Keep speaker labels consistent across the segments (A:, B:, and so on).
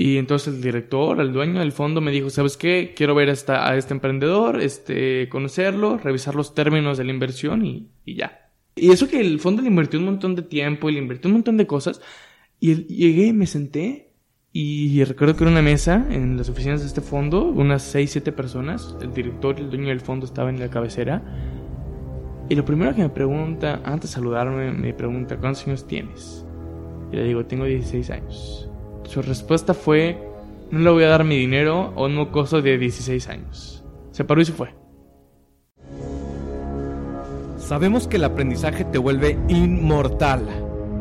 A: Y entonces el director, el dueño del fondo me dijo, ¿sabes qué? Quiero ver a, este emprendedor, este, conocerlo, revisar los términos de la inversión y, y ya. Y eso que el fondo le invirtió un montón de tiempo y le invirtió un montón de cosas. Y llegué, me senté y recuerdo que era una mesa en las oficinas de este fondo, unas 6, 7 personas. El director y el dueño del fondo estaban en la cabecera. Y lo primero que me pregunta, antes de saludarme, me pregunta, ¿cuántos años tienes? Y le digo, tengo 16 años. Su respuesta fue, no le voy a dar mi dinero a un mocoso de 16 años. Se paró y se fue.
B: Sabemos que el aprendizaje te vuelve inmortal.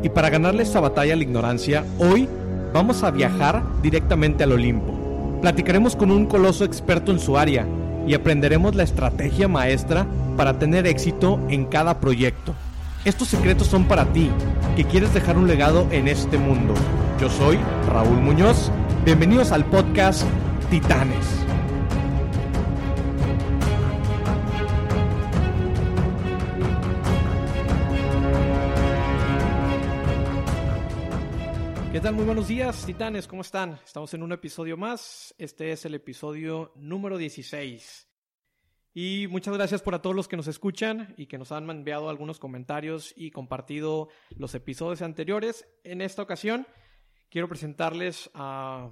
B: Y para ganarle esta batalla a la ignorancia, hoy vamos a viajar directamente al Olimpo. Platicaremos con un coloso experto en su área y aprenderemos la estrategia maestra para tener éxito en cada proyecto. Estos secretos son para ti, que quieres dejar un legado en este mundo. Yo soy Raúl Muñoz. Bienvenidos al podcast Titanes. ¿Qué tal? Muy buenos días, titanes, ¿cómo están? Estamos en un episodio más. Este es el episodio número 16. Y muchas gracias por a todos los que nos escuchan y que nos han enviado algunos comentarios y compartido los episodios anteriores. En esta ocasión quiero presentarles a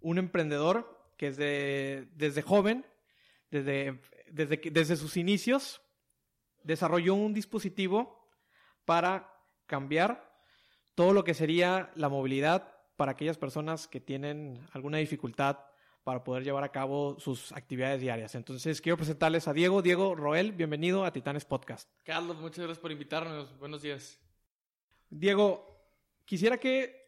B: un emprendedor que desde, desde joven, desde, desde, desde sus inicios, desarrolló un dispositivo para cambiar todo lo que sería la movilidad para aquellas personas que tienen alguna dificultad para poder llevar a cabo sus actividades diarias. Entonces, quiero presentarles a Diego. Diego Roel, bienvenido a Titanes Podcast.
A: Carlos, muchas gracias por invitarnos. Buenos días.
B: Diego, quisiera que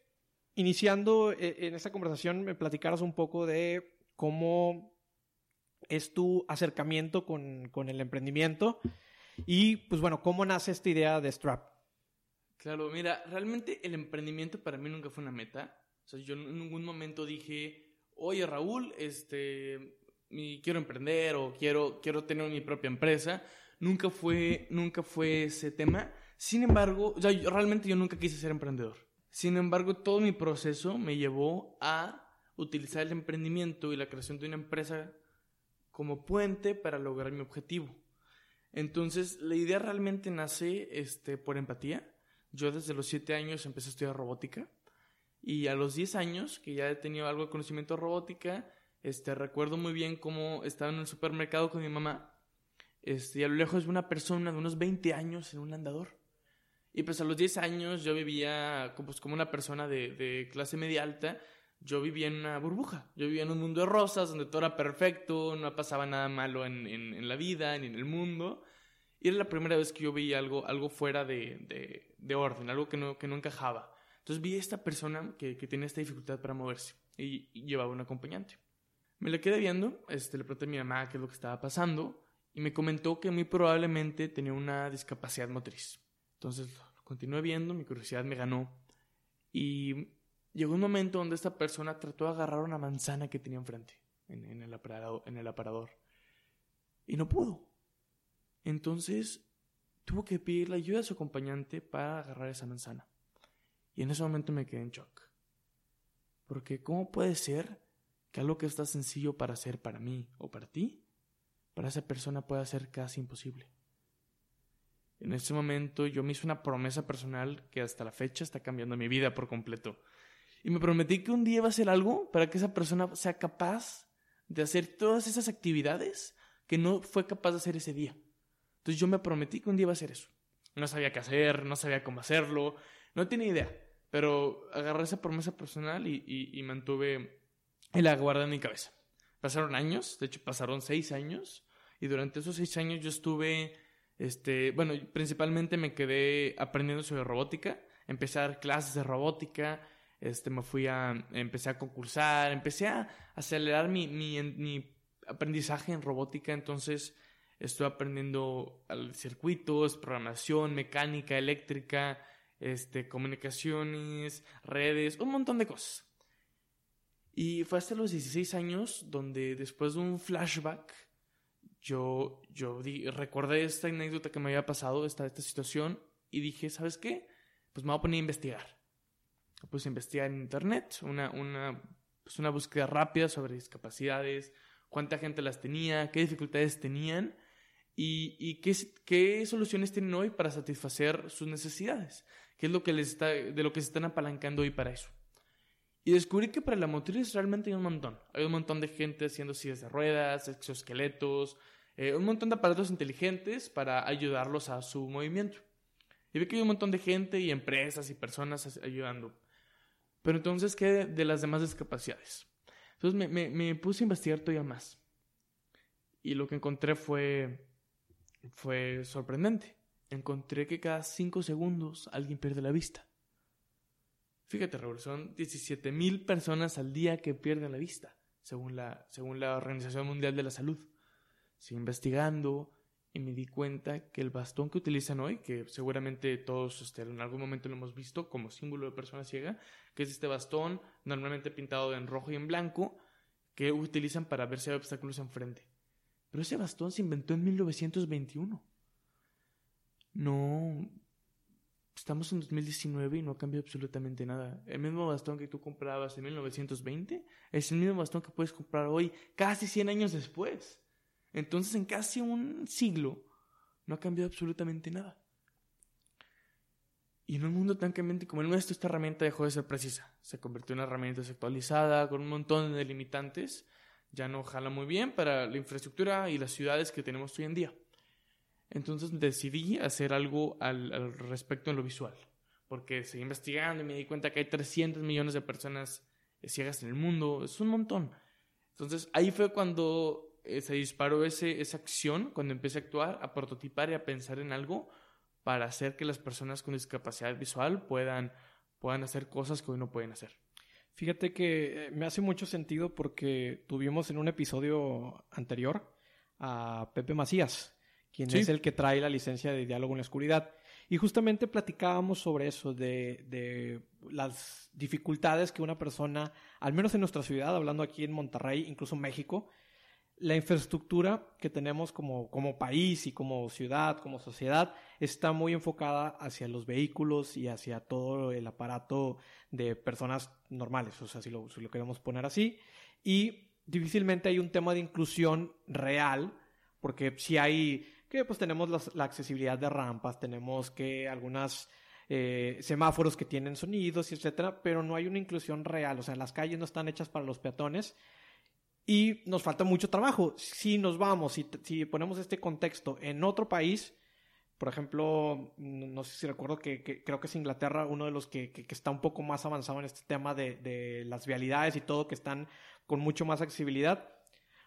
B: iniciando eh, en esta conversación me platicaras un poco de cómo es tu acercamiento con, con el emprendimiento y, pues bueno, cómo nace esta idea de Strap.
A: Claro, mira, realmente el emprendimiento para mí nunca fue una meta. O sea, yo en ningún momento dije, oye Raúl, este, quiero emprender o quiero, quiero tener mi propia empresa. Nunca fue, nunca fue ese tema. Sin embargo, o yo- realmente yo nunca quise ser emprendedor. Sin embargo, todo mi proceso me llevó a utilizar el emprendimiento y la creación de una empresa como puente para lograr mi objetivo. Entonces, la idea realmente nace este, por empatía. Yo desde los 7 años empecé a estudiar robótica y a los 10 años, que ya he tenido algo de conocimiento de robótica, este, recuerdo muy bien cómo estaba en el supermercado con mi mamá este, y a lo lejos una persona de unos 20 años en un andador. Y pues a los 10 años yo vivía pues, como una persona de, de clase media alta, yo vivía en una burbuja, yo vivía en un mundo de rosas donde todo era perfecto, no pasaba nada malo en, en- en la vida ni en el mundo. Y era la primera vez que yo veía algo, algo fuera de, de- de orden, algo que no, que no encajaba. Entonces vi a esta persona que, que tenía esta dificultad para moverse y, y llevaba un acompañante. Me la quedé viendo, este, le pregunté a mi mamá qué es lo que estaba pasando y me comentó que muy probablemente tenía una discapacidad motriz. Entonces continué viendo, mi curiosidad me ganó y llegó un momento donde esta persona trató de agarrar una manzana que tenía enfrente en, el, aparador, y no pudo. Entonces tuvo que pedirle ayuda a su acompañante para agarrar esa manzana. Y en ese momento me quedé en shock. Porque ¿cómo puede ser que algo que está sencillo para hacer para mí o para ti, para esa persona pueda ser casi imposible? En ese momento yo me hice una promesa personal que hasta la fecha está cambiando mi vida por completo. Y me prometí que un día iba a hacer algo para que esa persona sea capaz de hacer todas esas actividades que no fue capaz de hacer ese día. Entonces yo me prometí que un día iba a hacer eso. No sabía qué hacer, no sabía cómo hacerlo, no tenía idea. Pero agarré esa promesa personal y, y, y mantuve y la guardé en mi cabeza. Pasaron años, de hecho pasaron seis años, y durante esos seis años yo estuve, este, bueno, principalmente me quedé aprendiendo sobre robótica, empecé a dar clases de robótica, este, me fui a, empecé a concursar, empecé a acelerar mi, mi, mi aprendizaje en robótica, entonces estoy aprendiendo circuitos, programación, mecánica, eléctrica, este, comunicaciones, redes, un montón de cosas. Y fue hasta los 16 años donde después de un flashback, yo, yo di- recordé esta anécdota que me había pasado, esta, esta situación, y dije, ¿sabes qué? Pues me voy a poner a investigar. puse a investigar en internet, una, una, pues una búsqueda rápida sobre discapacidades, cuánta gente las tenía, qué dificultades tenían y, y qué, qué, soluciones tienen hoy para satisfacer sus necesidades, qué es lo que les está, de lo que se están apalancando hoy para eso. Y descubrí que para la motriz realmente hay un montón. Hay un montón de gente haciendo sillas de ruedas, exoesqueletos, eh, un montón de aparatos inteligentes para ayudarlos a su movimiento. Y vi que hay un montón de gente y empresas y personas ayudando. Pero entonces, ¿qué de las demás discapacidades? Entonces me, me, me puse a investigar todavía más. Y lo que encontré fue, fue sorprendente. Encontré que cada cinco segundos alguien pierde la vista. Fíjate, Raúl, son 17 mil personas al día que pierden la vista, según la, según la Organización Mundial de la Salud. Investigando, y me di cuenta que el bastón que utilizan hoy, que seguramente todos este, en algún momento lo hemos visto como símbolo de persona ciega, que es este bastón normalmente pintado en rojo y en blanco, que utilizan para ver si hay obstáculos enfrente. Pero ese bastón se inventó en 1921. No. Estamos en 2019 y no ha cambiado absolutamente nada. El mismo bastón que tú comprabas en 1920 es el mismo bastón que puedes comprar hoy, casi 100 años después. Entonces, en casi un siglo, no ha cambiado absolutamente nada. Y en un mundo tan cambiante como el nuestro, esta herramienta dejó de ser precisa. Se convirtió en una herramienta desactualizada, con un montón de limitantes. Ya no jala muy bien para la infraestructura y las ciudades que tenemos hoy en día. Entonces decidí hacer algo al, al respecto en lo visual. Porque seguí investigando y me di cuenta que hay 300 millones de personas ciegas en el mundo. Es un montón. Entonces ahí fue cuando eh, se disparó ese, esa acción cuando empecé a actuar, a prototipar y a pensar en algo para hacer que las personas con discapacidad visual puedan, puedan hacer cosas que hoy no pueden hacer.
B: Fíjate que eh, me hace mucho sentido porque tuvimos en un episodio anterior a Pepe Macías, quien es el que trae la licencia de diálogo en la oscuridad. Y justamente platicábamos sobre eso, de, de, las dificultades que una persona, al menos en nuestra ciudad, hablando aquí en Monterrey, incluso México, la infraestructura que tenemos como, como país y como ciudad, como sociedad, está muy enfocada hacia los vehículos y hacia todo el aparato de personas normales, o sea, si lo, queremos poner así. Y difícilmente hay un tema de inclusión real, porque si hay, que pues tenemos la accesibilidad de rampas, tenemos que algunas... Eh, semáforos que tienen sonidos, etcétera, pero no hay una inclusión real. O sea, las calles no están hechas para los peatones y nos falta mucho trabajo. Si nos vamos, si, si ponemos este contexto en otro país, por ejemplo, no sé si recuerdo que, creo que es Inglaterra uno de los que, que, está un poco más avanzado en este tema de, de, las vialidades y todo, que están con mucho más accesibilidad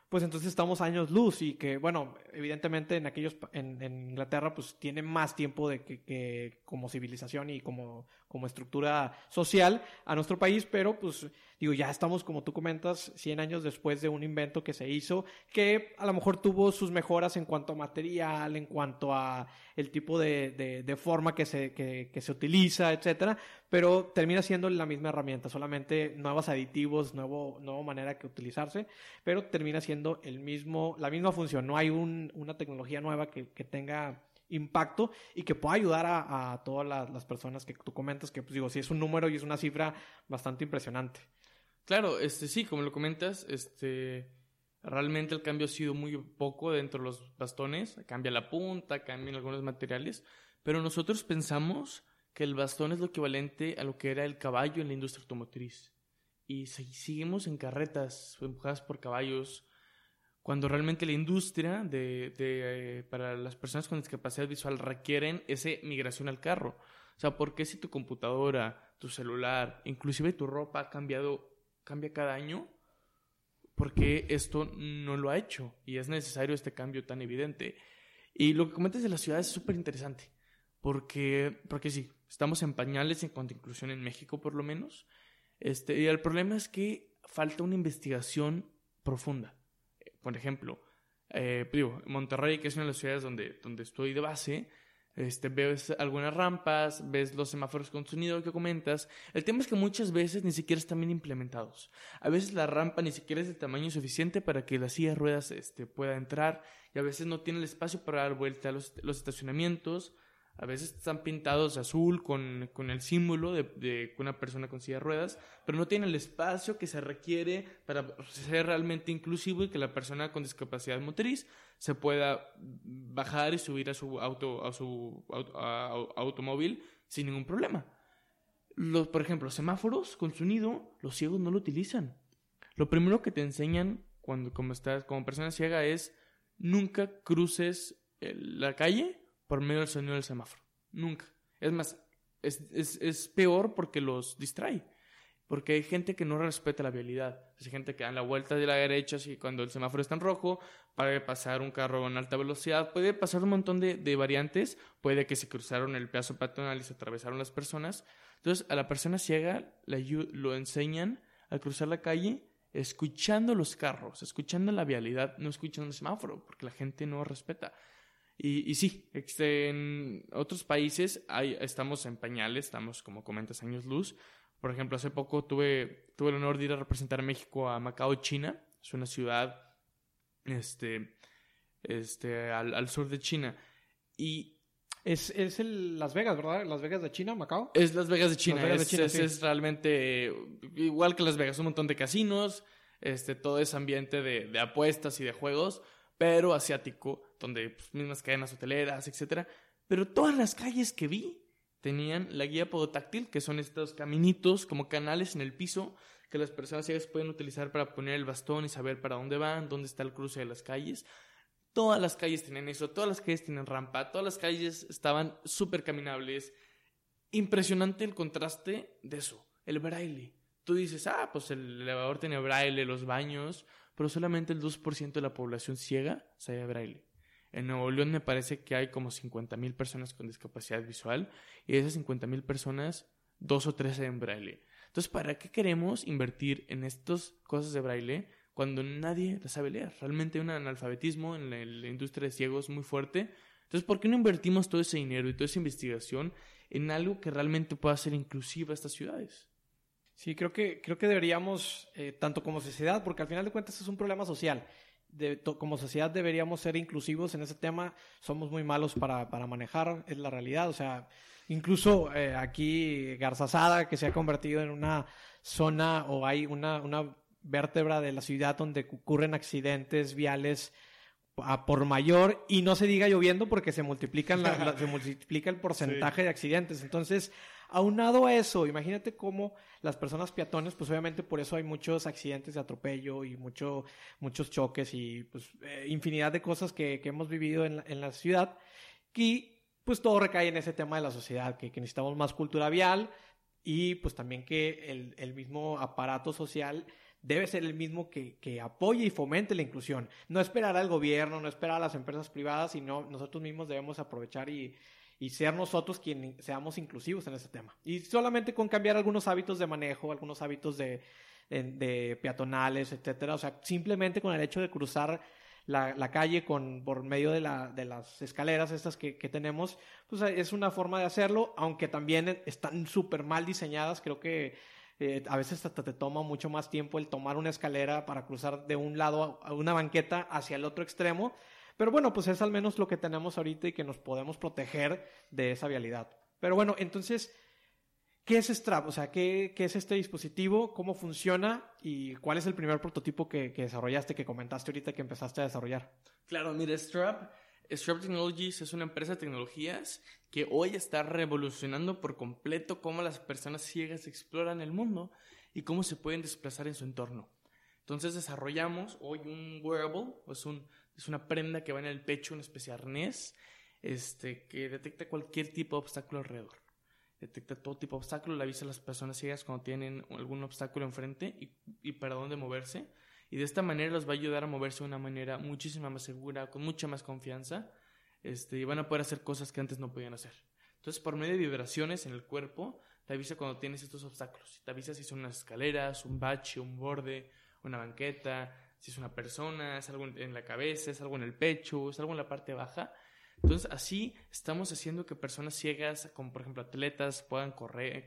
B: pues entonces estamos años luz y que, bueno, evidentemente en aquellos, en, en Inglaterra, pues tiene más tiempo de que, que, como civilización y como, como estructura social a nuestro país, pero pues digo, ya estamos, como tú comentas, 100 años después de un invento que se hizo, que a lo mejor tuvo sus mejoras en cuanto a material, en cuanto a el tipo de, de, forma que se, que, que se utiliza, etcétera, pero termina siendo la misma herramienta, solamente nuevos aditivos, nuevo, nueva manera que utilizarse, pero termina siendo el mismo, la misma función. No hay un, una tecnología nueva que, que, tenga impacto y que pueda ayudar a, a todas las, personas que tú comentas, que pues digo, sí es un número y es una cifra bastante impresionante.
A: Claro, este sí, como lo comentas, este realmente el cambio ha sido muy poco dentro de los bastones, cambia la punta, cambian algunos materiales, pero nosotros pensamos que el bastón es lo equivalente a lo que era el caballo en la industria automotriz. Y seguimos en carretas empujadas por caballos, cuando realmente la industria de, eh, para las personas con discapacidad visual requieren esa migración al carro. O sea, ¿por qué si tu computadora, tu celular, inclusive tu ropa ha cambiado, cambia cada año? Porque esto no lo ha hecho y es necesario este cambio tan evidente. Y lo que comentas de las ciudades es súper interesante. Porque, porque sí, Estamos en pañales en cuanto a inclusión en México, por lo menos. Este, y el problema es que falta una investigación profunda. Por ejemplo, eh, digo, Monterrey, que es una de las ciudades donde, donde estoy de base, este, ves algunas rampas, ves los semáforos con sonido que comentas. El tema es que muchas veces ni siquiera están bien implementados. A veces la rampa ni siquiera es de tamaño suficiente para que la silla de ruedas este, pueda entrar y a veces no tiene el espacio para dar vuelta a los, los estacionamientos A veces están pintados azul con, con el símbolo de, de, una persona con silla de ruedas, pero no tienen el espacio que se requiere para ser realmente inclusivo y que la persona con discapacidad motriz se pueda bajar y subir a su, auto, a su automóvil sin ningún problema. Los, por ejemplo, semáforos con sonido, los ciegos no lo utilizan. Lo primero que te enseñan cuando como estás como persona ciega es nunca cruces la calle por medio del sonido del semáforo. Nunca. Es más, es, es, es, peor porque los distrae. Porque hay gente que no respeta la vialidad. Hay gente que da la vuelta de la derecha así cuando el semáforo está en rojo, para pasar un carro en alta velocidad. Puede pasar un montón de, de variantes. Puede que se cruzaron el pedazo peatonal y se atravesaron las personas. Entonces, a la persona ciega lo enseñan a cruzar la calle escuchando los carros, escuchando la vialidad, no escuchando el semáforo, porque la gente no respeta. Y, y sí, este, en otros países hay, estamos en pañales, estamos, como comentas, años luz. Por ejemplo, hace poco tuve, tuve el honor de ir a representar a México a Macao, China. Es una ciudad este, este, al, al sur de China. Y
B: es, es el Las Vegas, ¿verdad? Las Vegas de China, Macao.
A: Es Las Vegas de China. es, es, realmente igual que Las Vegas, un montón de casinos, este, todo ese ambiente de, de apuestas y de juegos, pero asiático, donde pues, mismas cadenas hoteleras, etcétera. Pero todas las calles que vi tenían la guía podotáctil, que son estos caminitos como canales en el piso que las personas ciegas pueden utilizar para poner el bastón y saber para dónde van, dónde está el cruce de las calles. Todas las calles tienen eso, todas las calles tienen rampa, todas las calles estaban súper caminables. Impresionante el contraste de eso, el braille. Tú dices, ah, pues el elevador tiene braille, los baños, pero solamente el 2% de la población ciega sabe braille. En Nuevo León me parece que hay como 50.000 personas con discapacidad visual y de esas 50.000 personas, dos o tres saben braille. Entonces, ¿para qué queremos invertir en estas cosas de braille cuando nadie la sabe leer. Realmente hay un analfabetismo en la, industria de ciegos muy fuerte. Entonces, ¿por qué no invertimos todo ese dinero y toda esa investigación en algo que realmente pueda ser inclusiva a estas ciudades?
B: Sí, creo que, creo que deberíamos, eh, tanto como sociedad, porque al final de cuentas es un problema social. Como sociedad deberíamos ser inclusivos en ese tema. Somos muy malos para, para manejar, es la realidad. O sea, incluso eh, aquí Garzazada, que se ha convertido en una zona o hay una, una vértebra de la ciudad donde ocurren accidentes viales a por mayor y no se diga lloviendo porque se multiplican se multiplica el porcentaje de accidentes. Entonces, aunado a eso, imagínate cómo las personas peatones, pues obviamente por eso hay muchos accidentes de atropello y mucho, muchos choques y pues eh, infinidad de cosas que, hemos vivido en la, en la, ciudad. Y pues todo recae en ese tema de la sociedad, que, necesitamos más cultura vial y pues también que el, el mismo aparato social debe ser el mismo que, que, apoye y fomente la inclusión. No esperar al gobierno, no esperar a las empresas privadas, sino nosotros mismos debemos aprovechar y, y ser nosotros quienes seamos inclusivos en ese tema. Y solamente con cambiar algunos hábitos de manejo, algunos hábitos de, de, peatonales, etcétera. O sea, simplemente con el hecho de cruzar la, calle con, por medio de, la, de las escaleras estas que, que, tenemos, pues es una forma de hacerlo, aunque también están súper mal diseñadas. Creo que eh, a veces hasta te toma mucho más tiempo el tomar una escalera para cruzar de un lado a una banqueta hacia el otro extremo. Pero bueno, pues es al menos lo que tenemos ahorita y que nos podemos proteger de esa vialidad. Pero bueno, entonces, ¿qué es Strap? O sea, ¿qué, qué es este dispositivo? ¿Cómo funciona? ¿Y cuál es el primer prototipo que, que desarrollaste, que comentaste ahorita que empezaste a desarrollar?
A: Claro, mire, Strap Strap Technologies es una empresa de tecnologías que hoy está revolucionando por completo cómo las personas ciegas exploran el mundo y cómo se pueden desplazar en su entorno. Entonces desarrollamos hoy un wearable, es, un, es una prenda que va en el pecho, una especie de arnés, este, que detecta cualquier tipo de obstáculo alrededor. Detecta todo tipo de obstáculo, le avisa a las personas ciegas cuando tienen algún obstáculo enfrente y, y para dónde moverse y de esta manera los va a ayudar a moverse de una manera muchísima más segura, con mucha más confianza, este, y van a poder hacer cosas que antes no podían hacer. Entonces, por medio de vibraciones en el cuerpo, te avisa cuando tienes estos obstáculos. Te avisa si son unas escaleras, un bache, un borde, una banqueta, si es una persona, es algo en la cabeza, es algo en el pecho, es algo en la parte baja. Entonces, así estamos haciendo que personas ciegas, como por ejemplo atletas, puedan correr,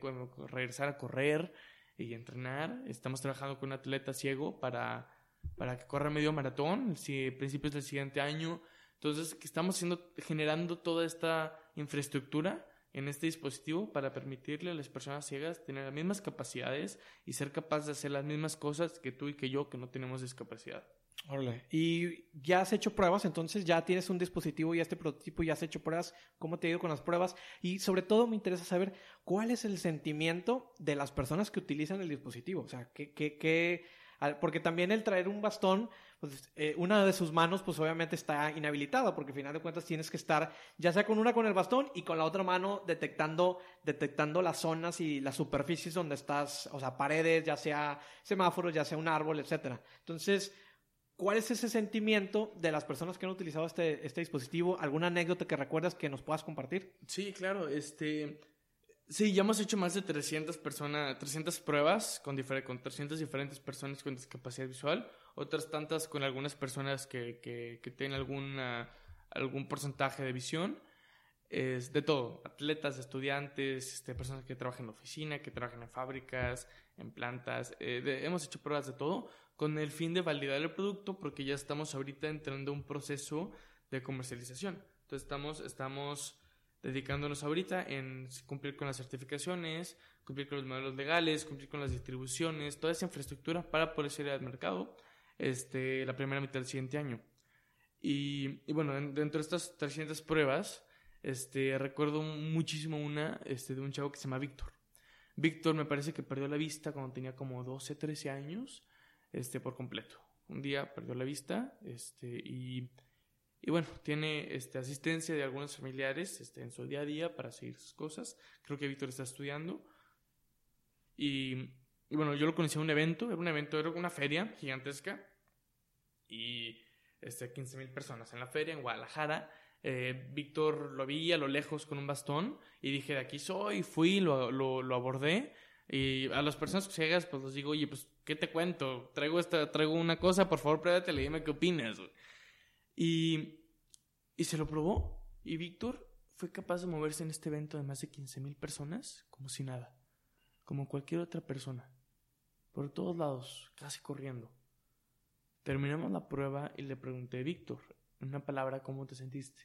A: regresar a correr, y entrenar. Estamos trabajando con un atleta ciego para, para que corra medio maratón, si, principios del siguiente año. Entonces, que estamos haciendo, generando toda esta infraestructura en este dispositivo para permitirle a las personas ciegas tener las mismas capacidades y ser capaces de hacer las mismas cosas que tú y que yo que no tenemos discapacidad.
B: Órale. Y ya has hecho pruebas, entonces ya tienes un dispositivo y este prototipo ya has hecho pruebas. ¿Cómo te ha ido con las pruebas? Y sobre todo me interesa saber cuál es el sentimiento de las personas que utilizan el dispositivo. O sea, ¿qué, qué, qué porque también el traer un bastón, eh, una de sus manos pues obviamente está inhabilitada, porque al final de cuentas tienes que estar ya sea con una con el bastón y con la otra mano detectando, detectando las zonas y las superficies donde estás, o sea, paredes, ya sea semáforos, ya sea un árbol, etcétera. Entonces, ¿Cuál es ese sentimiento de las personas que han utilizado este, este dispositivo? ¿Alguna anécdota que recuerdas que nos puedas compartir?
A: Sí, claro. Este, Sí, ya hemos hecho más de 300 personas, 300 pruebas con, con 300 diferentes personas con discapacidad visual, otras tantas con algunas personas que, que, tienen alguna, algún porcentaje de visión. Es de todo, atletas, estudiantes, este, personas que trabajan en oficina, que trabajan en fábricas, en plantas. Eh, hemos hecho pruebas de todo con el fin de validar el producto porque ya estamos ahorita entrando en un proceso de comercialización. Entonces estamos, estamos dedicándonos ahorita en cumplir con las certificaciones, cumplir con los modelos legales, cumplir con las distribuciones, toda esa infraestructura para poder salir al mercado este, la primera mitad del siguiente año. Y, y bueno, dentro de estas 300 pruebas, este, recuerdo muchísimo una este, de un chavo que se llama Víctor. Víctor me parece que perdió la vista cuando tenía como 12, 13 años, este, por completo. Un día perdió la vista, este, y y bueno, tiene este, asistencia de algunos familiares este, en su día a día para seguir sus cosas. Creo que Víctor está estudiando. Y, bueno, yo lo conocí en un evento, era un evento, era una feria gigantesca. Y este, 15 mil personas en la feria en Guadalajara. Eh, Víctor lo vi a lo lejos con un bastón y dije, de aquí soy, fui, lo, lo, lo abordé. Y a las personas que llegas, pues les digo, oye, pues, ¿qué te cuento? Traigo, esta, traigo una cosa, por favor, pruébatela y dime qué opinas. Y, y se lo probó. Y Víctor fue capaz de moverse en este evento de más de 15 mil personas como si nada. Como cualquier otra persona. Por todos lados, casi corriendo. Terminamos la prueba y le pregunté, Víctor, en una palabra, ¿cómo te sentiste?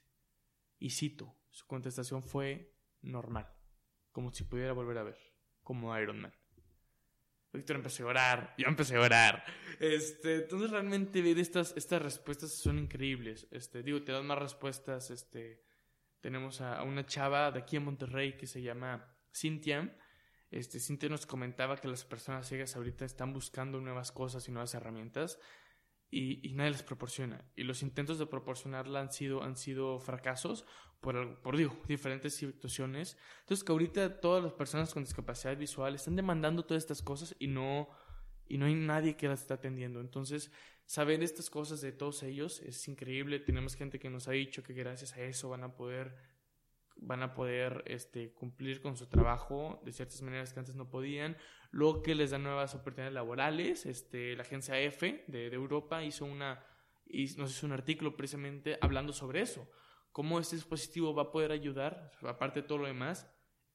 A: Y cito, su contestación fue normal, como si pudiera volver a ver, como Iron Man. Víctor empecé a orar, yo empecé a orar. Este, entonces realmente ver estas, estas respuestas son increíbles. Este, digo, te dan más respuestas. Este, tenemos a, una chava de aquí en Monterrey que se llama Cintia. Este, Cintia nos comentaba que las personas ciegas ahorita están buscando nuevas cosas y nuevas herramientas y, nadie les proporciona. Y los intentos de proporcionarla han sido, han sido fracasos por, por digo, diferentes situaciones. Entonces que ahorita todas las personas con discapacidad visual están demandando todas estas cosas y no, y no hay nadie que las está atendiendo. Entonces, saber estas cosas de todos ellos es increíble. Tenemos gente que nos ha dicho que gracias a eso van a poder van a poder este, cumplir con su trabajo de ciertas maneras que antes no podían, lo que les da nuevas oportunidades laborales. Este, la agencia EFE de, Europa hizo, una, nos hizo un artículo precisamente hablando sobre eso, cómo este dispositivo va a poder ayudar, aparte de todo lo demás,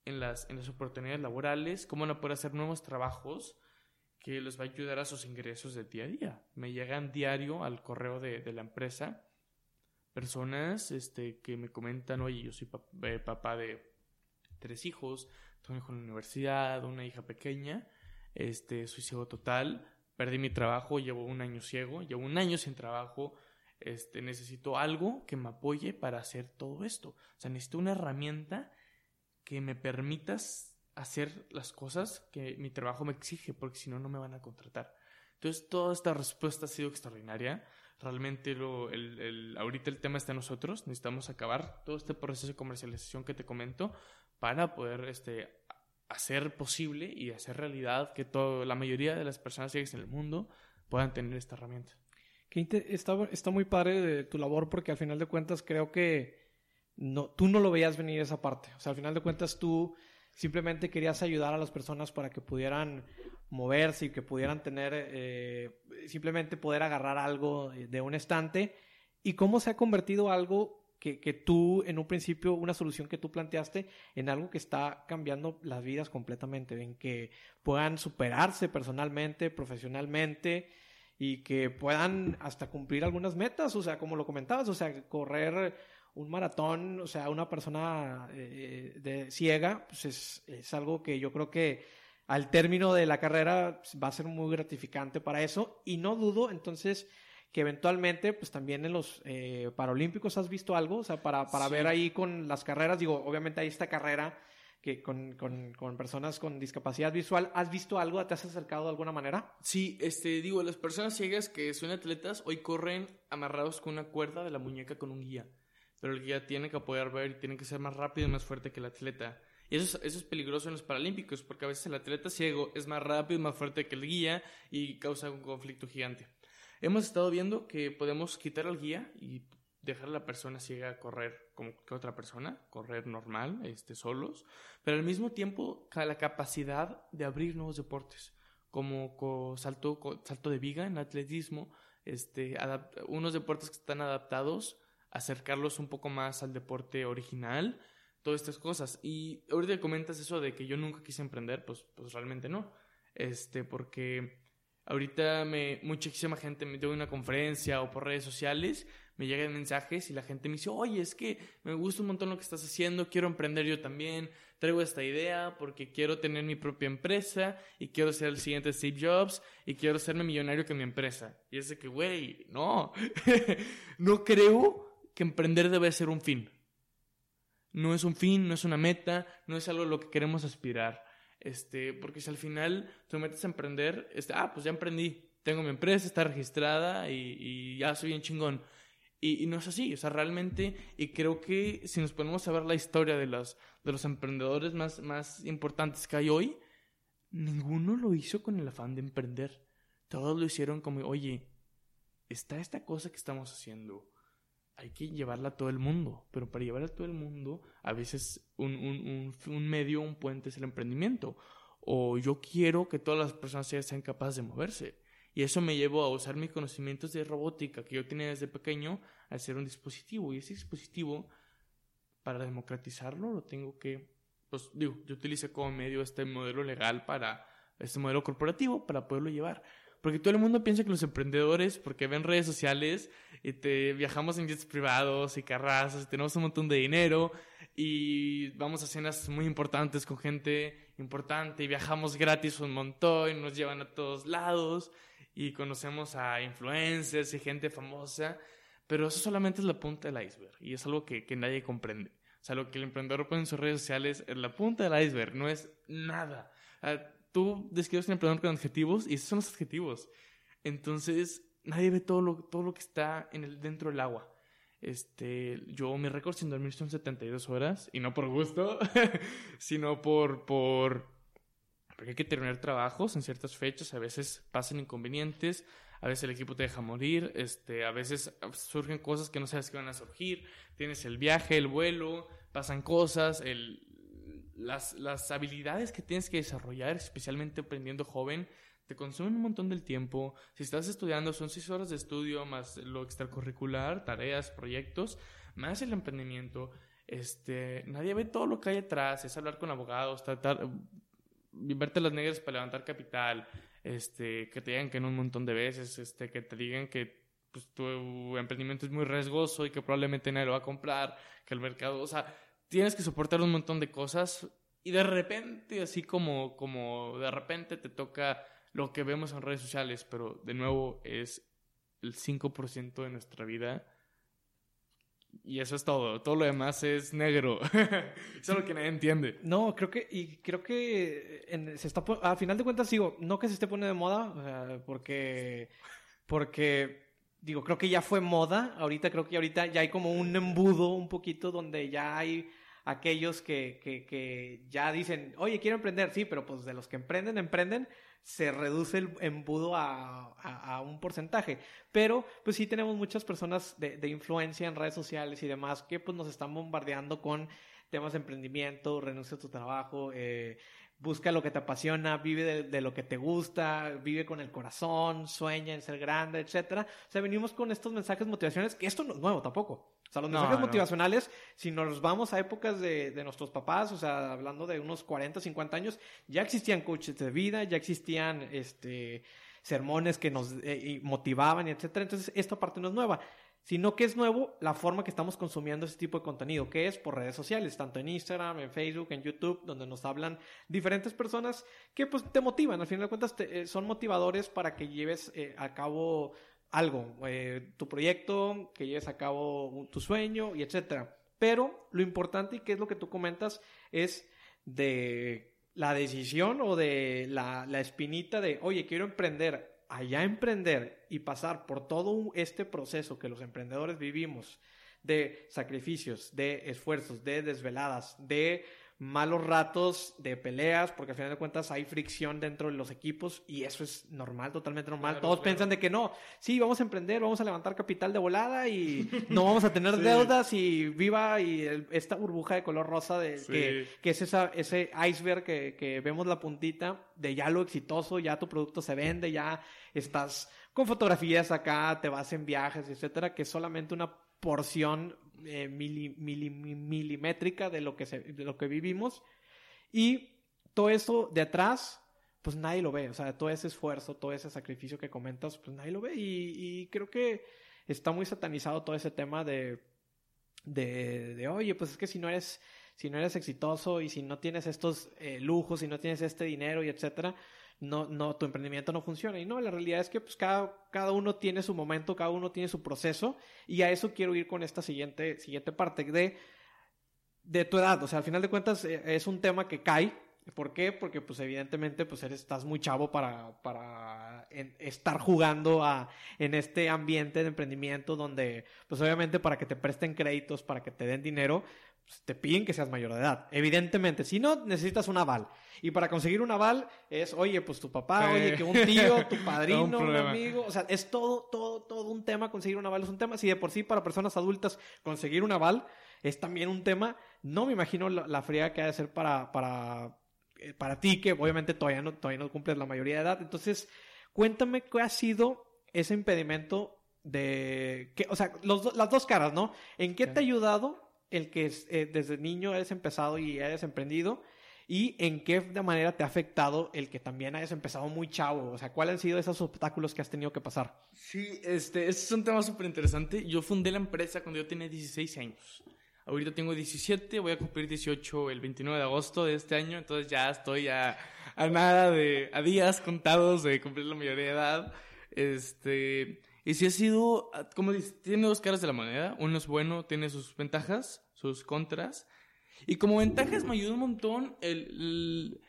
A: en las, en las oportunidades laborales, cómo van a poder hacer nuevos trabajos que les va a ayudar a sus ingresos de día a día. Me llegan diario al correo de, de la empresa personas este, que me comentan, oye, yo soy eh, papá de tres hijos, tengo un hijo en la universidad, una hija pequeña, este, soy ciego total, perdí mi trabajo, llevo un año ciego, llevo un año sin trabajo, este, necesito algo que me apoye para hacer todo esto. O sea, necesito una herramienta que me permita hacer las cosas que mi trabajo me exige, porque si no, no me van a contratar. Entonces, toda esta respuesta ha sido extraordinaria. Realmente lo, el, el, ahorita el tema está en nosotros. Necesitamos acabar todo este proceso de comercialización que te comento para poder este, hacer posible y hacer realidad que todo, la mayoría de las personas que en el mundo puedan tener esta herramienta.
B: Que está, está muy padre de tu labor porque al final de cuentas creo que no, tú no lo veías venir esa parte. O sea, al final de cuentas tú simplemente querías ayudar a las personas para que pudieran moverse y que pudieran tener, eh, simplemente poder agarrar algo de un estante. ¿Y cómo se ha convertido algo que, que, tú, en un principio, una solución que tú planteaste, en algo que está cambiando las vidas completamente, en que puedan superarse personalmente, profesionalmente y que puedan hasta cumplir algunas metas, o sea, como lo comentabas, o sea, correr un maratón, o sea, una persona eh, de ciega, pues es, es, algo que yo creo que al término de la carrera pues, va a ser muy gratificante para eso. Y no dudo entonces que eventualmente pues también en los eh, Paralímpicos has visto algo, o sea, para, para ver ahí con las carreras, digo, obviamente hay esta carrera que con, con, con, personas con discapacidad visual, ¿has visto algo? ¿Te has acercado de alguna manera?
A: Sí, este, digo, las personas ciegas que son atletas hoy corren amarrados con una cuerda de la muñeca con un guía pero el guía tiene que poder ver y tiene que ser más rápido y más fuerte que el atleta. Y eso es, eso es peligroso en los Paralímpicos, porque a veces el atleta ciego es más rápido y más fuerte que el guía y causa un conflicto gigante. Hemos estado viendo que podemos quitar al guía y dejar a la persona ciega correr como que otra persona, correr normal, este, solos, pero al mismo tiempo la capacidad de abrir nuevos deportes, como salto, salto de viga en atletismo, este, unos deportes que están adaptados acercarlos un poco más al deporte original, todas estas cosas. Y ahorita comentas eso de que yo nunca quise emprender, pues, pues realmente no. Este, porque ahorita me, muchísima gente me dio una conferencia o por redes sociales, me llegan mensajes y la gente me dice, oye, es que me gusta un montón lo que estás haciendo, quiero emprender yo también, traigo esta idea porque quiero tener mi propia empresa y quiero ser el siguiente Steve Jobs y quiero serme millonario que mi empresa. Y es de que, güey, no, no creo que emprender debe ser un fin. No es un fin, no es una meta, no es algo a lo que queremos aspirar. Este, porque si al final te metes a emprender, este, ah, pues ya emprendí, tengo mi empresa, está registrada y, ya soy bien chingón. Y, no es así, o sea, realmente, y creo que si nos ponemos a ver la historia de los, de los emprendedores más, más importantes que hay hoy, ninguno lo hizo con el afán de emprender. Todos lo hicieron como, oye, está esta cosa que estamos haciendo hay que llevarla a todo el mundo, pero para llevarla a todo el mundo, a veces un, medio, un puente es el emprendimiento. O yo quiero que todas las personas sean capaces de moverse. Y eso me llevó a usar mis conocimientos de robótica que yo tenía desde pequeño a hacer un dispositivo. Y ese dispositivo, para democratizarlo, lo tengo que, pues digo, yo utilicé como medio este modelo legal para, este modelo corporativo para poderlo llevar. Porque todo el mundo piensa que los emprendedores, porque ven redes sociales, y te viajamos en jets privados y carrazos, y tenemos un montón de dinero, y vamos a cenas muy importantes con gente importante, y viajamos gratis un montón, y nos llevan a todos lados, y conocemos a influencers y gente famosa, pero eso solamente es la punta del iceberg, y es algo que, que nadie comprende. O sea, lo que el emprendedor pone en sus redes sociales es la punta del iceberg, no es nada tú describes un emprendedor con adjetivos y esos son los adjetivos. Entonces, nadie ve todo lo, todo lo que está en el, dentro del agua. Este, yo, mi récord sin dormir son 72 horas, y no por gusto, sino por, por, porque hay que terminar trabajos en ciertas fechas, a veces pasan inconvenientes, a veces el equipo te deja morir, este, a veces surgen cosas que no sabes que van a surgir, tienes el viaje, el vuelo, pasan cosas, el, las, las habilidades que tienes que desarrollar, especialmente aprendiendo joven, te consumen un montón del tiempo. Si estás estudiando, son seis horas de estudio, más lo extracurricular, tareas, proyectos, más el emprendimiento. Este, nadie ve todo lo que hay atrás, es hablar con abogados, tratar, verte las negras para levantar capital, este, que te digan que en un montón de veces, este, que te digan que pues, tu emprendimiento es muy riesgoso y que probablemente nadie lo va a comprar, que el mercado, o sea, tienes que soportar un montón de cosas y de repente, así como, como de repente te toca lo que vemos en redes sociales, pero de nuevo es el 5% de nuestra vida. Y eso es todo. Todo lo demás es negro. eso es lo que nadie entiende.
B: No, creo que, y creo que en, se está, al final de cuentas digo, no que se esté poniendo de moda, porque, porque, digo, creo que ya fue moda. Ahorita creo que ahorita ya hay como un embudo un poquito donde ya hay aquellos que, que, que, ya dicen, oye, quiero emprender, sí, pero pues de los que emprenden, emprenden, se reduce el embudo a, a, un porcentaje. Pero pues sí tenemos muchas personas de, de, influencia en redes sociales y demás que pues nos están bombardeando con temas de emprendimiento, renuncia a tu trabajo, eh, busca lo que te apasiona, vive de, de, lo que te gusta, vive con el corazón, sueña en ser grande, etcétera. O sea, venimos con estos mensajes motivacionales, que esto no es nuevo tampoco. O sea, los mensajes motivacionales, si nos vamos a épocas de, de, nuestros papás, o sea, hablando de unos 40, 50 años, ya existían coaches de vida, ya existían este sermones que nos eh, motivaban, etcétera. Entonces, esta parte no es nueva. Sino que es nuevo la forma que estamos consumiendo ese tipo de contenido, que es por redes sociales, tanto en Instagram, en Facebook, en YouTube, donde nos hablan diferentes personas que pues te motivan, al final de cuentas eh, son motivadores para que lleves eh, a cabo algo, eh, tu proyecto, que lleves a cabo tu sueño y etcétera. Pero lo importante y que es lo que tú comentas es de la decisión o de la, la espinita de, oye, quiero emprender, allá emprender y pasar por todo este proceso que los emprendedores vivimos de sacrificios, de esfuerzos, de desveladas, de malos ratos de peleas, porque al final de cuentas hay fricción dentro de los equipos y eso es normal, totalmente normal. Todos piensan de que no, sí, vamos a emprender, vamos a levantar capital de volada y no vamos a tener deudas y viva y esta burbuja de color rosa de que, que, es esa, ese iceberg que, que vemos la puntita de ya lo exitoso, ya tu producto se vende, ya estás con fotografías acá, te vas en viajes, etcétera, que es solamente una porción eh, milimétrica de lo, que de lo que vivimos. Y todo eso de atrás, pues nadie lo ve. O sea, todo ese esfuerzo, todo ese sacrificio que comentas, pues nadie lo ve. Y, creo que está muy satanizado todo ese tema de, de, de, oye, pues es que si no eres, si no eres exitoso y si no tienes estos eh, lujos, si no tienes este dinero y etcétera, no, no, tu emprendimiento no funciona. Y no, la realidad es que pues cada, cada uno tiene su momento, cada uno tiene su proceso y a eso quiero ir con esta siguiente, siguiente parte de, de tu edad. O sea, al final de cuentas eh, es un tema que cae. ¿Por qué? Porque pues evidentemente pues eres, estás muy chavo para, para estar jugando a, en este ambiente de emprendimiento donde pues obviamente para que te presten créditos, para que te den dinero, pues, te piden que seas mayor de edad. Evidentemente, si no, necesitas un aval. Y para conseguir un aval es, oye, pues tu papá, oye, que un tío, tu padrino, un, amigo. O sea, es todo, todo, todo un tema. Conseguir un aval es un tema. Si de por sí para personas adultas conseguir un aval es también un tema, no me imagino la, fría que ha de ser para, para, eh, para ti, que obviamente todavía no, todavía no cumples la mayoría de edad. Entonces, cuéntame qué ha sido ese impedimento de que, o sea, los, las dos caras, ¿no? ¿En qué te ha ayudado el que eh, desde niño hayas empezado y hayas emprendido y en qué manera te ha afectado el que también hayas empezado muy chavo. O sea, ¿cuáles han sido esos obstáculos que has tenido que pasar?
A: Sí, este, este es un tema súper interesante. Yo fundé la empresa cuando yo tenía 16 años. Ahorita tengo 17, voy a cumplir 18 el 29 de agosto de este año, entonces ya estoy a, a nada de, a días contados de cumplir la mayoría de edad. Este, y si ha sido, ah, como dices, tiene dos caras de la moneda. Uno es bueno, tiene sus ventajas, sus contras. Y como ventajas me ayuda un montón el,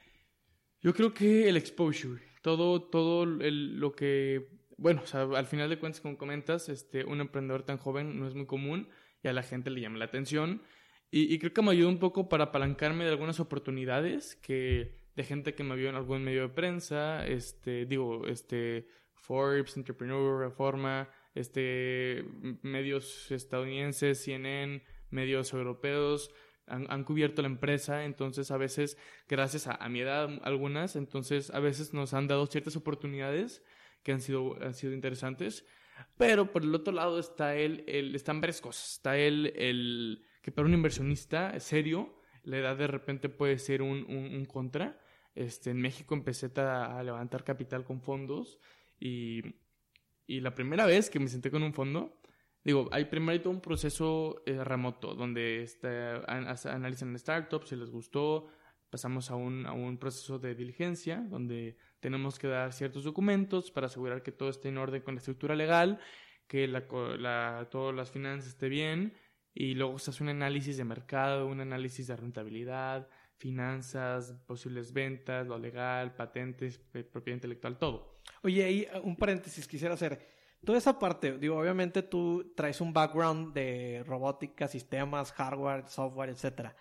A: yo creo que el exposure. Todo, todo lo que, bueno, al final de cuentas, como comentas, este, un emprendedor tan joven no es muy común y a la gente le llama la atención. Y, creo que me ayuda un poco para apalancarme de algunas oportunidades que de gente que me vio en algún medio de prensa, este, digo, este, Forbes, Entrepreneur, Reforma, este, medios estadounidenses, CNN, medios europeos, han, cubierto la empresa, entonces a veces, gracias a, mi edad, algunas, entonces a veces nos han dado ciertas oportunidades que han sido, han sido interesantes, pero por el otro lado está el, el están varias cosas, está el, el que para un inversionista serio, la edad de repente puede ser un, un, contra, este, en México empecé a levantar capital con fondos y, y la primera vez que me senté con un fondo, digo, hay primero todo un proceso eh, remoto donde está, analizan startups, si les gustó, pasamos a un, a un proceso de diligencia donde tenemos que dar ciertos documentos para asegurar que todo esté en orden con la estructura legal, que la, la, todas las finanzas esté bien y luego se hace un análisis de mercado, un análisis de rentabilidad, finanzas, posibles ventas, lo legal, patentes, propiedad intelectual, todo.
B: Oye, ahí uh, un paréntesis quisiera hacer. Toda esa parte, digo, obviamente tú traes un background de robótica, sistemas, hardware, software, etcétera.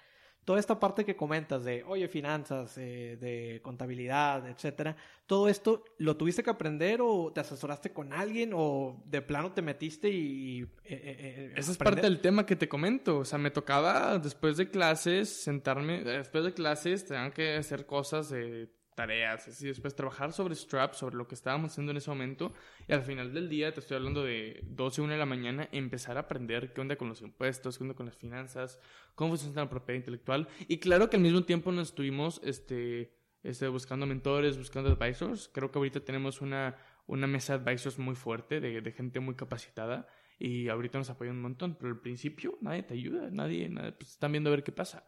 B: Toda esta parte que comentas de, oye, finanzas, eh, de contabilidad, etcétera, todo esto, ¿lo tuviste que aprender o te asesoraste con alguien o de plano te metiste y... Eh,
A: eh, Esa es parte del tema que te comento, o sea, me tocaba después de clases sentarme, después de clases tenían que hacer cosas de tareas, así después trabajar sobre Strap, sobre lo que estábamos haciendo en ese momento, y al final del día, te estoy hablando de 12, 1 de la mañana, empezar a aprender qué onda con los impuestos, qué onda con las finanzas, cómo funciona la propiedad intelectual, y claro que al mismo tiempo nos estuvimos este, este, buscando mentores, buscando advisors, creo que ahorita tenemos una, una mesa de advisors muy fuerte, de, de gente muy capacitada, y ahorita nos apoyan un montón, pero al principio nadie te ayuda, nadie, nadie pues están viendo a ver qué pasa.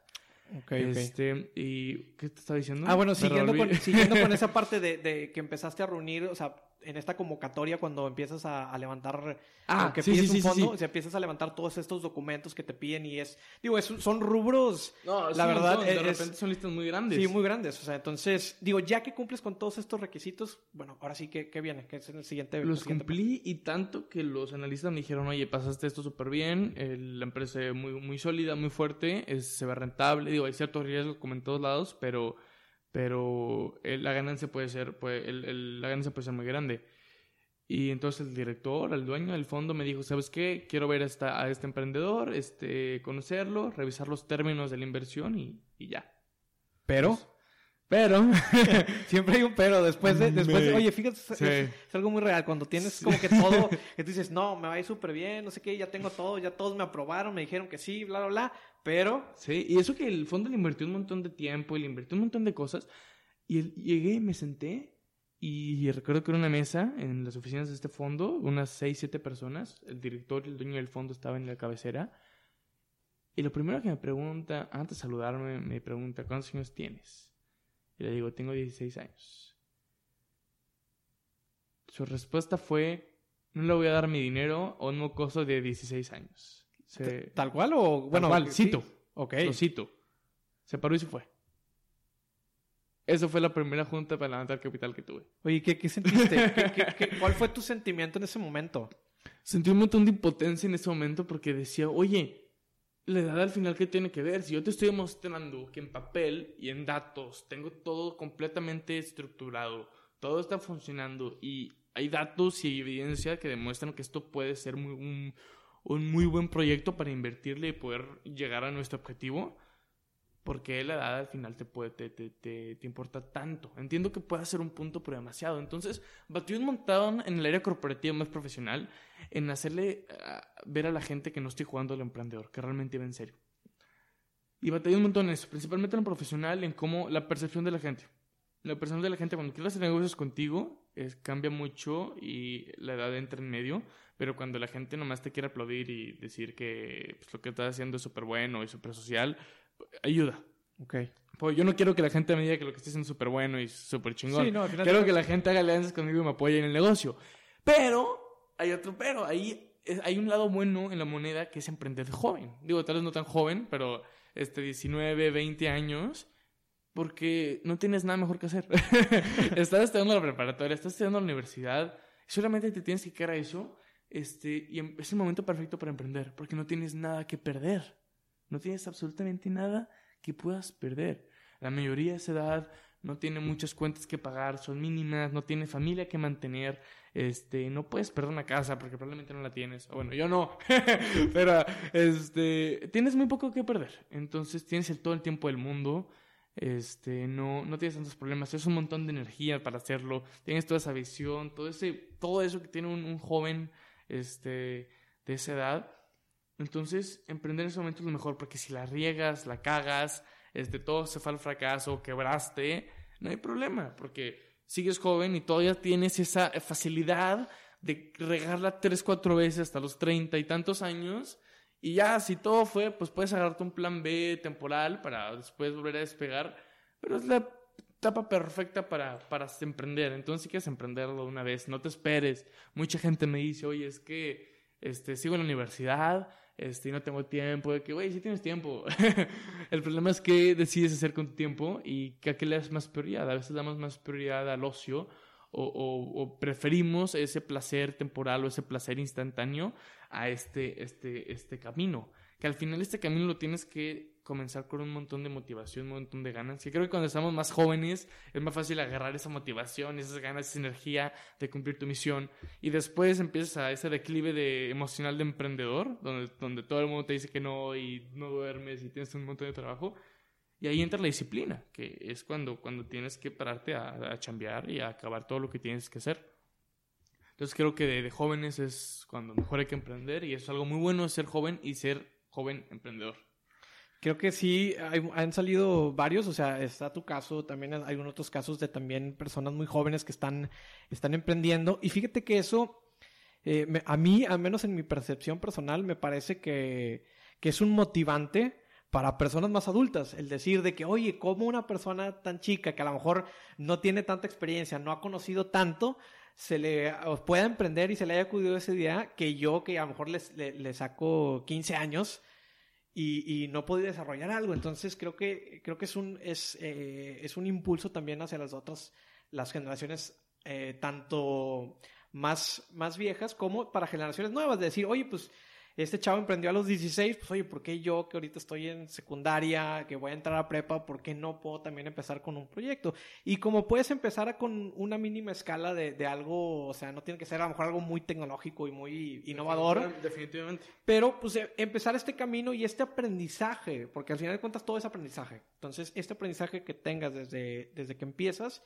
B: Okay,
A: este, ¿y qué te estaba diciendo?
B: Ah, bueno, siguiendo con, siguiendo con, esa parte de, de, que empezaste a reunir, o sea, en esta convocatoria cuando empiezas a, levantar, ah, que pides un fondo, o sea, empiezas a levantar todos estos documentos que te piden y es, digo, es, son rubros, no, la verdad,
A: de repente son listas muy grandes.
B: Sí, muy grandes, o sea, entonces, digo, ya que cumples con todos estos requisitos, bueno, ahora sí, ¿qué, qué viene? ¿Qué es en el siguiente?
A: Los cumplí y tanto que los analistas me dijeron, oye, pasaste esto súper bien, la empresa es muy, muy sólida, muy fuerte, es, se ve rentable, digo, hay ciertos riesgos como en todos lados, pero pero la ganancia puede ser puede, el, la ganancia puede ser muy grande y entonces el director, el dueño del fondo me dijo, ¿sabes qué? Quiero ver a, este emprendedor, este, conocerlo, revisar los términos de la inversión y, y ya.
B: Pero...
A: Pues, pero,
B: siempre hay un pero. Después de, después oye, fíjate, es, algo muy real. Cuando tienes como que todo, que tú dices, no, me va a ir súper bien, no sé qué, ya tengo todo, ya todos me aprobaron, me dijeron que sí, bla, bla, bla. Pero.
A: Sí, y eso que el fondo le invirtió un montón de tiempo y le invirtió un montón de cosas. Y llegué, me senté y recuerdo que era una mesa en las oficinas de este fondo, unas 6, 7 personas. El director y el dueño del fondo estaban en la cabecera. Y lo primero que me pregunta, antes de saludarme, me pregunta, ¿cuántos años tienes? Y le digo, tengo 16 años. Su respuesta fue, no le voy a dar mi dinero a un mocoso de 16 años.
B: ¿Tal cual o...? Bueno,
A: cual, cito.
B: Ok.
A: Lo cito. Se paró y se fue. Esa fue la primera junta para levantar capital que tuve.
B: Oye, ¿qué, sentiste? cuál fue tu sentimiento en ese momento?
A: Sentí un montón de impotencia en ese momento porque decía, oye, la edad al final, ¿qué tiene que ver? Si yo te estoy demostrando que en papel y en datos tengo todo completamente estructurado, todo está funcionando y hay datos y evidencia que demuestran que esto puede ser un, un muy buen proyecto para invertirle y poder llegar a nuestro objetivo porque la edad al final te te, te, te, importa tanto. Entiendo que puede ser un punto, pero demasiado. Entonces, batí un montón en el área corporativa más profesional en hacerle ah, ver a la gente que no estoy jugando al emprendedor, que realmente iba en serio. Y batí un montón en eso, principalmente en lo profesional, en cómo la percepción de la gente. La percepción de la gente cuando quieres hacer negocios contigo es, cambia mucho y la edad entra en medio, pero cuando la gente nomás te quiere aplaudir y decir que pues, lo que estás haciendo es súper bueno y súper social, ayuda.
B: Ok.
A: Pues yo no quiero que la gente me diga que lo que estoy haciendo es súper bueno y súper chingón. Sí, no, quiero que la gente haga alianzas conmigo y me apoye en el negocio. Pero, hay otro pero. Ahí hay un lado bueno en la moneda que es emprender joven. Digo, tal vez no tan joven, pero este 19, 20 años. Porque no tienes nada mejor que hacer. estás estudiando la preparatoria, estás estudiando la universidad. Solamente te tienes que quedar a eso. Este, y em, es el momento perfecto para emprender. Porque no tienes nada que perder. No tienes absolutamente nada que puedas perder. La mayoría de esa edad no tiene muchas cuentas que pagar, son mínimas, no tiene familia que mantener, este, no puedes perder una casa porque probablemente no la tienes. bueno, yo no, pero este, tienes muy poco que perder. Entonces tienes todo el tiempo del mundo, este, no, no tienes tantos problemas, es un montón de energía para hacerlo, tienes toda esa visión, todo ese, todo eso que tiene un, un joven, este, de esa edad entonces, emprender en ese momento es lo mejor, porque si la riegas, la cagas, este, todo se fue al fracaso, quebraste, no hay problema, porque sigues joven y todavía tienes esa facilidad de regarla tres, cuatro veces hasta los treinta y tantos años. Y ya, si todo fue, pues puedes agarrarte un plan B temporal para después volver a despegar. Pero es la etapa perfecta para, para emprender. Entonces, si quieres emprenderlo una vez, no te esperes. Mucha gente me dice, oye, es que este, sigo en la universidad, este, no tengo tiempo, de que, güey, sí tienes tiempo. el problema es que decides hacer con tu tiempo y que a qué le das más prioridad. A veces damos más prioridad al ocio o, o, preferimos ese placer temporal o ese placer instantáneo a este, este, este camino. Que al final este camino lo tienes que comenzar con un montón de motivación, un montón de ganas. Y creo que cuando estamos más jóvenes es más fácil agarrar esa motivación, esas ganas, esa energía de cumplir tu misión. Y después empiezas a ese declive de emocional de emprendedor, donde, donde todo el mundo te dice que no y no duermes y tienes un montón de trabajo. Y ahí entra la disciplina, que es cuando, cuando tienes que pararte a, a chambear y a acabar todo lo que tienes que hacer. Entonces creo que de, de jóvenes es cuando mejor hay que emprender y es algo muy bueno ser joven y ser joven emprendedor.
B: Creo que sí, han salido varios, o sea, está tu caso, también hay otros casos de también personas muy jóvenes que están, están emprendiendo. Y fíjate que eso eh, me- a mí, al menos en mi percepción personal, me parece que, que es un motivante para personas más adultas. El decir de que, oye, como una persona tan chica que a lo mejor no tiene tanta experiencia, no ha conocido tanto, se le pueda emprender y se le haya acudido esa idea que yo, que a lo mejor les- le, le saco 15 años y, y no podido desarrollar algo. Entonces creo que, creo que es, un, es, eh, es un impulso también hacia las otras, las generaciones eh, tanto más, más viejas como para generaciones nuevas. De decir, oye, pues este chavo emprendió a los 16, pues oye, ¿por qué yo que ahorita estoy en secundaria, que voy a entrar a prepa, por qué no puedo también empezar con un proyecto? Y como puedes empezar a- con una mínima escala de, de algo, o sea, no tiene que ser a lo mejor algo muy tecnológico y muy innovador,
A: Definitivamente.
B: pero pues eh, empezar este camino y este aprendizaje, porque al final de cuentas todo es aprendizaje. Entonces, este aprendizaje que tengas desde, desde que empiezas,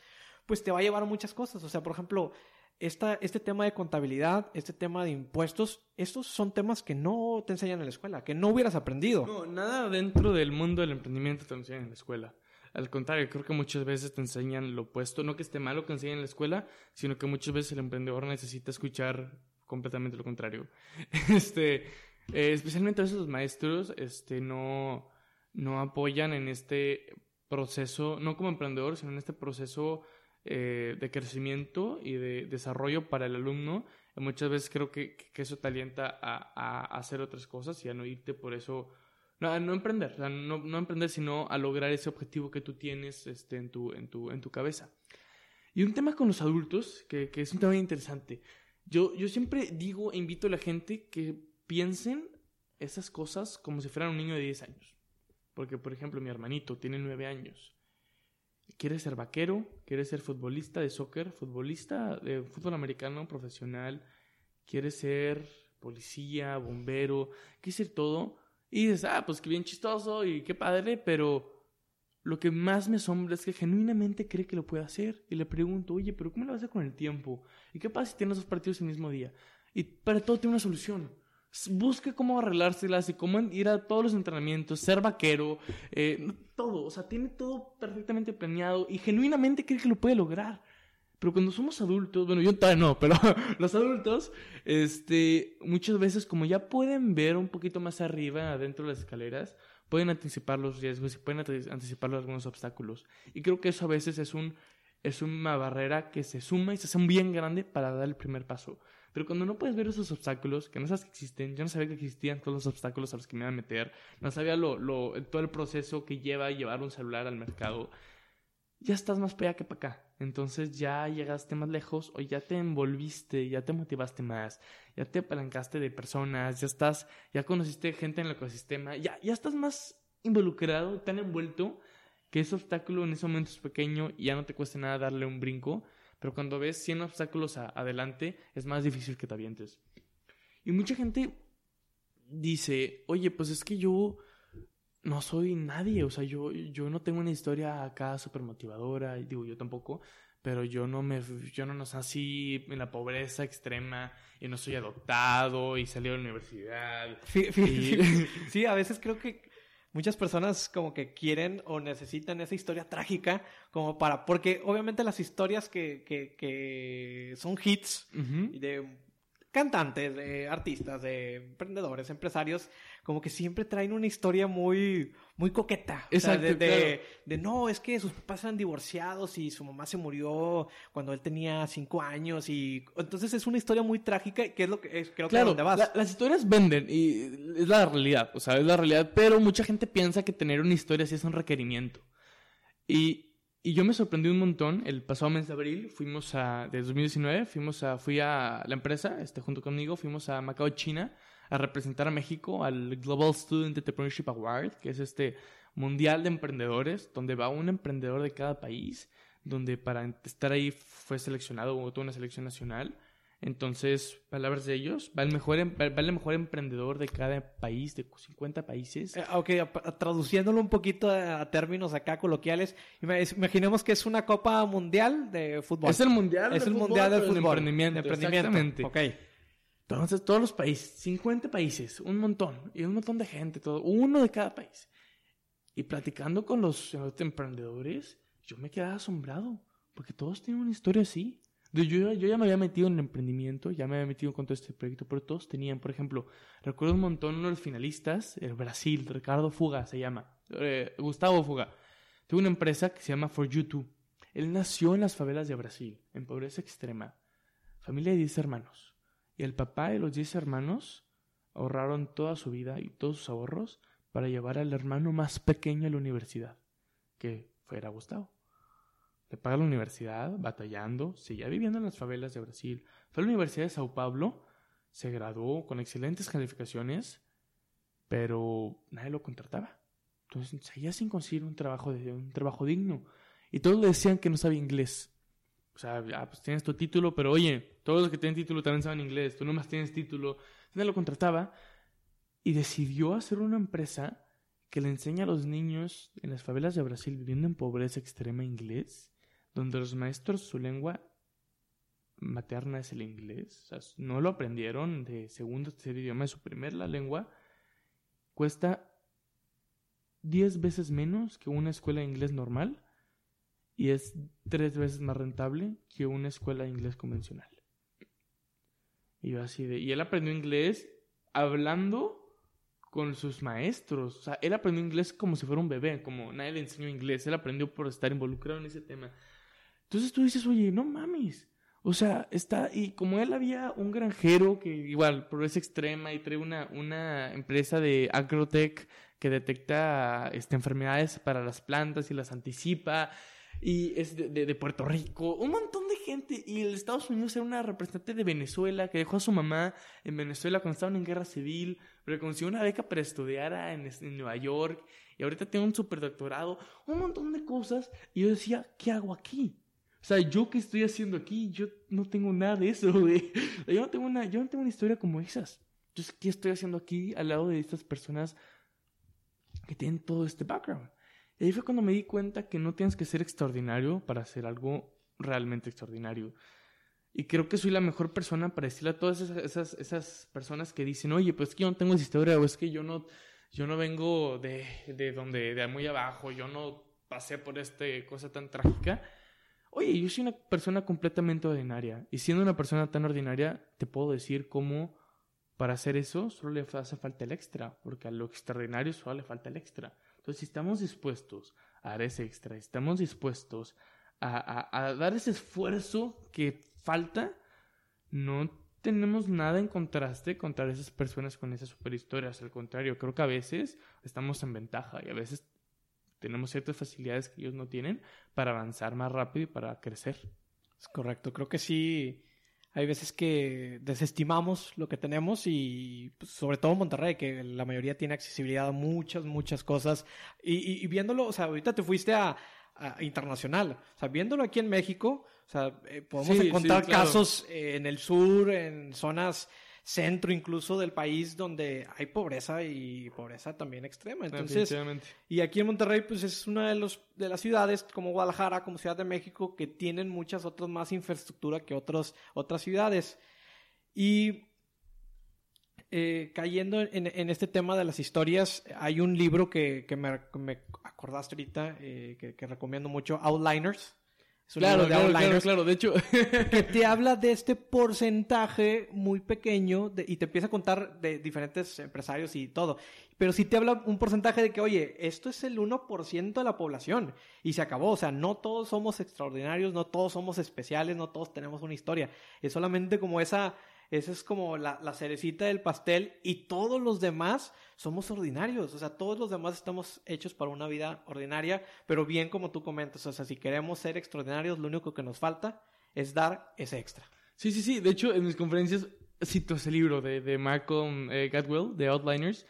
B: pues te va a llevar a muchas cosas. O sea, por ejemplo, esta, este tema de contabilidad, este tema de impuestos, estos son temas que no te enseñan en la escuela, que no hubieras aprendido.
A: No, nada dentro del mundo del emprendimiento te enseñan en la escuela. Al contrario, creo que muchas veces te enseñan lo opuesto. No que esté malo que enseñen en la escuela, sino que muchas veces el emprendedor necesita escuchar completamente lo contrario. Este, eh, especialmente a veces los maestros, este, no, no apoyan en este proceso, no como emprendedor, sino en este proceso eh, de crecimiento y de desarrollo para el alumno. Y muchas veces creo que, eso te alienta a, hacer otras cosas y a no irte por eso no, a no emprender, o sea, no, no emprender, sino a lograr ese objetivo que tú tienes este, en, tu, en, tu, en tu cabeza. Y un tema con los adultos, que, es un tema interesante. Yo, yo siempre digo e invito a la gente que piensen esas cosas como si fueran un niño de 10 años. Porque, por ejemplo, mi hermanito tiene 9 años. Quiere ser vaquero, quiere ser futbolista de soccer, futbolista de fútbol americano profesional, quiere ser policía, bombero, quiere ser todo. Y dices, ah, pues qué bien chistoso y qué padre, pero lo que más me asombra es que genuinamente cree que lo puede hacer. Y le pregunto, oye, pero ¿cómo lo vas a hacer con el tiempo? ¿Y qué pasa si tienes dos partidos el mismo día? Y para todo tiene una solución. Busque cómo arreglárselas y cómo ir a todos los entrenamientos, ser vaquero, eh, todo. O sea, tiene todo perfectamente planeado y genuinamente cree que lo puede lograr. Pero cuando somos adultos, bueno, yo todavía no, pero los adultos, este, muchas veces como ya pueden ver un poquito más arriba, adentro de las escaleras, pueden anticipar los riesgos y pueden anticipar algunos obstáculos. Y creo que eso a veces es un es una barrera que se suma y se hace bien grande para dar el primer paso. Pero cuando no puedes ver esos obstáculos, que no sabes que existen, yo no sabía que existían todos los obstáculos a los que me iba a meter, no sabía lo, todo el proceso que lleva llevar un celular al mercado, ya estás más para allá que para acá. Entonces ya llegaste más lejos o ya te envolviste, ya te motivaste más, ya te apalancaste de personas, ya estás, ya conociste gente en el ecosistema, ya, ya estás más involucrado, tan envuelto que ese obstáculo en ese momento es pequeño y ya no te cuesta nada darle un brinco, pero cuando ves 100 obstáculos a- adelante es más difícil que te avientes. Y mucha gente dice, oye, pues es que yo no soy nadie, o sea, yo, yo no tengo una historia acá súper motivadora, digo, yo tampoco, pero yo no me, yo no nací en la pobreza extrema y no soy adoptado y salí de la universidad. Y-
B: sí, a veces creo que muchas personas como que quieren o necesitan esa historia trágica como para, porque obviamente las historias que, que, que son hits de cantantes, de artistas, de emprendedores, empresarios, como que siempre traen una historia muy, muy coqueta. O sea,
A: Exacto,
B: de, de,
A: claro.
B: de, no, es que sus papás eran divorciados y su mamá se murió cuando él tenía cinco años y entonces es una historia muy trágica que es lo que es, creo que
A: Claro,
B: dónde vas.
A: la- las historias venden y es la realidad, o sea, es la realidad, pero mucha gente piensa que tener una historia así es un requerimiento. Y, y yo me sorprendí un montón, el pasado mes de abril fuimos a, de 2019, fuimos a, fui a la empresa, este, junto conmigo, fuimos a Macao, China, a representar a México al Global Student Entrepreneurship Award, que es este mundial de emprendedores, donde va un emprendedor de cada país, donde para estar ahí fue seleccionado, hubo toda una selección nacional. Entonces, palabras de ellos, va el mejor, em- va el mejor emprendedor de cada país, de 50 países.
B: Eh, ok, traduciéndolo un poquito a, a términos acá coloquiales, ima- es- imaginemos que es una Copa Mundial de fútbol.
A: Es el mundial
B: Es el
A: fútbol,
B: Mundial del
A: de
B: fútbol.
A: emprendimiento,
B: de emprendimiento.
A: exactamente.
B: Ok.
A: Entonces, todos los países, 50 países, un montón, y un montón de gente, todo, uno de cada país. Y platicando con los, los emprendedores, yo me quedaba asombrado, porque todos tienen una historia así. Yo, ya me había metido en el emprendimiento, ya me había metido con todo este proyecto, pero todos tenían, por ejemplo, recuerdo un montón uno de los finalistas, el Brasil, Ricardo Fuga se llama, eh, Gustavo Fuga. Tuvo una empresa que se llama For You Too. Él nació en las favelas de Brasil, en pobreza extrema. Familia de 10 hermanos. Y el papá y los 10 hermanos ahorraron toda su vida y todos sus ahorros para llevar al hermano más pequeño a la universidad, que fuera Gustavo. Le paga la universidad, batallando, seguía viviendo en las favelas de Brasil. Fue a la Universidad de Sao Paulo, se graduó con excelentes calificaciones, pero nadie lo contrataba. Entonces seguía sin conseguir un trabajo, un trabajo digno. Y todos le decían que no sabía inglés. O sea, ya, pues tienes tu título, pero oye, todos los que tienen título también saben inglés. Tú nomás tienes título. Nadie lo contrataba. Y decidió hacer una empresa que le enseña a los niños en las favelas de Brasil viviendo en pobreza extrema inglés, donde los maestros su lengua materna es el inglés, o sea, no lo aprendieron de segundo o tercer idioma, es su primer la lengua, cuesta 10 veces menos que una escuela de inglés normal y es tres veces más rentable que una escuela de inglés convencional. Y yo así de... Y él aprendió inglés hablando con sus maestros. O sea, él aprendió inglés como si fuera un bebé, como nadie le enseñó inglés. Él aprendió por estar involucrado en ese tema. Entonces tú dices, oye, no mames. O sea, está, y como él había un granjero que igual, pobreza extrema, y trae una, una empresa de agrotech que detecta este, enfermedades para las plantas y las anticipa, y es de, Puerto Rico, un montón de gente. Y el Estados Unidos era una representante de Venezuela que dejó a su mamá en Venezuela cuando estaban en guerra civil, pero consiguió una beca para estudiar en, en Nueva York y ahorita tiene un superdoctorado, un montón de cosas. Y yo decía, ¿qué hago aquí? Sea, yo qué estoy haciendo aquí, yo no tengo nada de eso, güey. Yo no tengo una, yo no tengo una historia como esas. Entonces, ¿qué estoy haciendo aquí al lado de estas personas que tienen todo este background? Y ahí fue cuando me di cuenta que no tienes que ser extraordinario para hacer algo realmente extraordinario. Y creo que soy la mejor persona para decirle a todas esas, esas, personas que dicen, oye, pues es que yo no tengo esa historia, o es que yo no, yo no vengo de, de donde, de muy abajo, yo no pasé por esta cosa tan trágica. Oye, yo soy una persona completamente ordinaria. Y siendo una persona tan ordinaria, te puedo decir cómo para hacer eso solo le hace falta el extra, porque a lo extraordinario solo le falta el extra. Entonces, si estamos dispuestos a dar ese extra, estamos dispuestos a, dar ese esfuerzo que falta, no tenemos nada en contraste contra esas personas con esas superhistorias. Al contrario, creo que a veces estamos en ventaja y a veces tenemos ciertas facilidades que ellos no tienen para avanzar más rápido y para crecer.
B: Es correcto, creo que sí hay veces que desestimamos lo que tenemos y pues, sobre todo Monterrey, que la mayoría tiene accesibilidad a muchas, muchas cosas. Y, viéndolo, o sea, ahorita te fuiste a, internacional, o sea, viéndolo aquí en México, o sea, eh, podemos encontrar casos en el sur, en zonas centro incluso del país donde hay pobreza y pobreza también extrema. Entonces, y aquí en Monterrey pues es una de, los, de las ciudades como Guadalajara, como Ciudad de México, que tienen muchas otras más infraestructura que otros, otras ciudades. Y eh, cayendo en, este tema de las historias, hay un libro que, me, acordaste ahorita, eh, que, que recomiendo mucho, Outliners
A: claro, claro, claro, de hecho.
B: que te habla de este porcentaje muy pequeño y te empieza a contar de diferentes empresarios y todo. Pero sí te habla un porcentaje de que, oye, esto es el 1% de la población y se acabó. O sea, no todos somos extraordinarios, no todos somos especiales, no todos tenemos una historia. Es solamente como esa esa es como la, cerecita del pastel y todos los demás somos ordinarios. O sea, todos los demás estamos hechos para una vida ordinaria, pero bien como tú comentas, o sea, si queremos ser extraordinarios, lo único que nos falta es dar ese extra.
A: Sí, sí, sí. De hecho, en mis conferencias cito ese libro de, de Malcolm eh, Gladwell, de Outliners,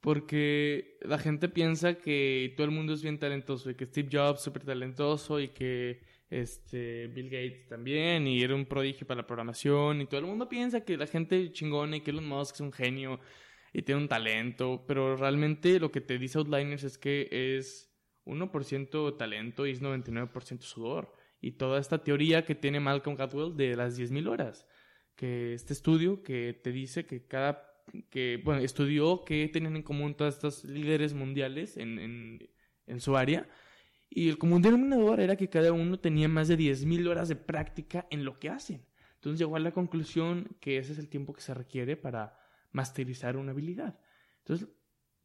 A: porque la gente piensa que todo el mundo es bien talentoso y que Steve Jobs es súper talentoso y que este, Bill Gates también, y era un prodigio para la programación, y todo el mundo piensa que la gente chingona y que Elon Musk es un genio y tiene un talento, pero realmente lo que te dice Outliners es que es 1% talento y es 99% sudor. Y toda esta teoría que tiene Malcolm Gladwell de las 10.000 horas, que este estudio que te dice que cada, que, bueno, estudió qué tenían en común todas estas líderes mundiales en, en, en su área, Y el común denominador era que cada uno tenía más de 10.000 horas de práctica en lo que hacen. Entonces llegó a la conclusión que ese es el tiempo que se requiere para masterizar una habilidad. Entonces,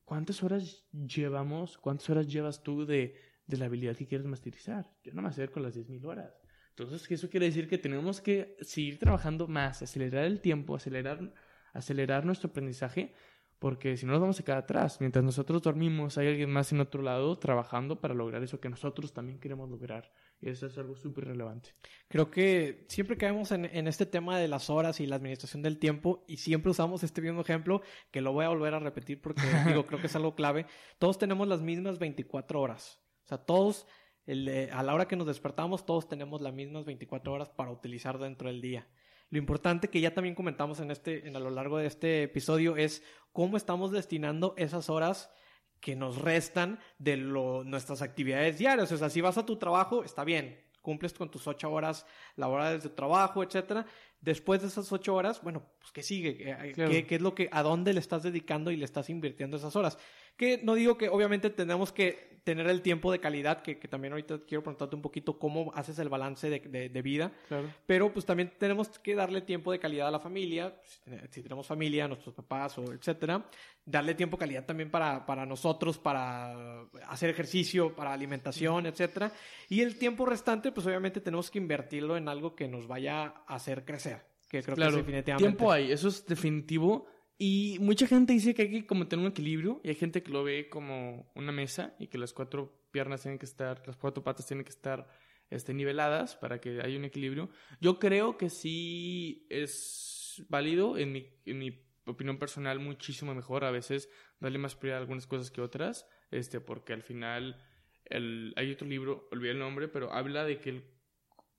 A: ¿cuántas horas llevamos, cuántas horas llevas tú de, de la habilidad que quieres masterizar? Yo no me acerco a las 10.000 horas. Entonces, eso quiere decir que tenemos que seguir trabajando más, acelerar el tiempo, acelerar, acelerar nuestro aprendizaje, porque si no nos vamos a quedar atrás. Mientras nosotros dormimos, hay alguien más en otro lado trabajando para lograr eso que nosotros también queremos lograr. Y eso es algo súper relevante.
B: Creo que siempre caemos en, en, este tema de las horas y la administración del tiempo y siempre usamos este mismo ejemplo que lo voy a volver a repetir porque digo, creo que es algo clave. Todos tenemos las mismas 24 horas. O sea, todos el, a la hora que nos despertamos, todos tenemos las mismas 24 horas para utilizar dentro del día. Lo importante que ya también comentamos en este, en a lo largo de este episodio es cómo estamos destinando esas horas que nos restan de lo, nuestras actividades diarias. O sea, si vas a tu trabajo, está bien, cumples con tus ocho horas laborales de trabajo, etcétera. Después de esas ocho horas, bueno, pues ¿qué sigue? ¿Qué, ¿Qué, es lo que, a dónde le estás dedicando y le estás invirtiendo esas horas? Que no digo que obviamente tenemos que tener el tiempo de calidad, que, que también ahorita quiero preguntarte un poquito cómo haces el balance de, de, de vida,
A: Claro.
B: pero pues también tenemos que darle tiempo de calidad a la familia, si, ten- si tenemos familia, nuestros papás o etcétera, darle tiempo de calidad también para, para nosotros, para hacer ejercicio, para alimentación, etcétera, y el tiempo restante pues obviamente tenemos que invertirlo en algo que nos vaya a hacer crecer, que creo que es definitivamente.
A: tiempo hay, eso es definitivo. Y mucha gente dice que hay que como tener un equilibrio y hay gente que lo ve como una mesa y que las cuatro piernas tienen que estar, las cuatro patas tienen que estar este, niveladas para que haya un equilibrio. Yo creo que sí es válido, en mi, en mi opinión personal, muchísimo mejor a veces darle más prioridad a algunas cosas que otras, este, porque al final el, hay otro libro, olvidé el nombre, pero habla de que el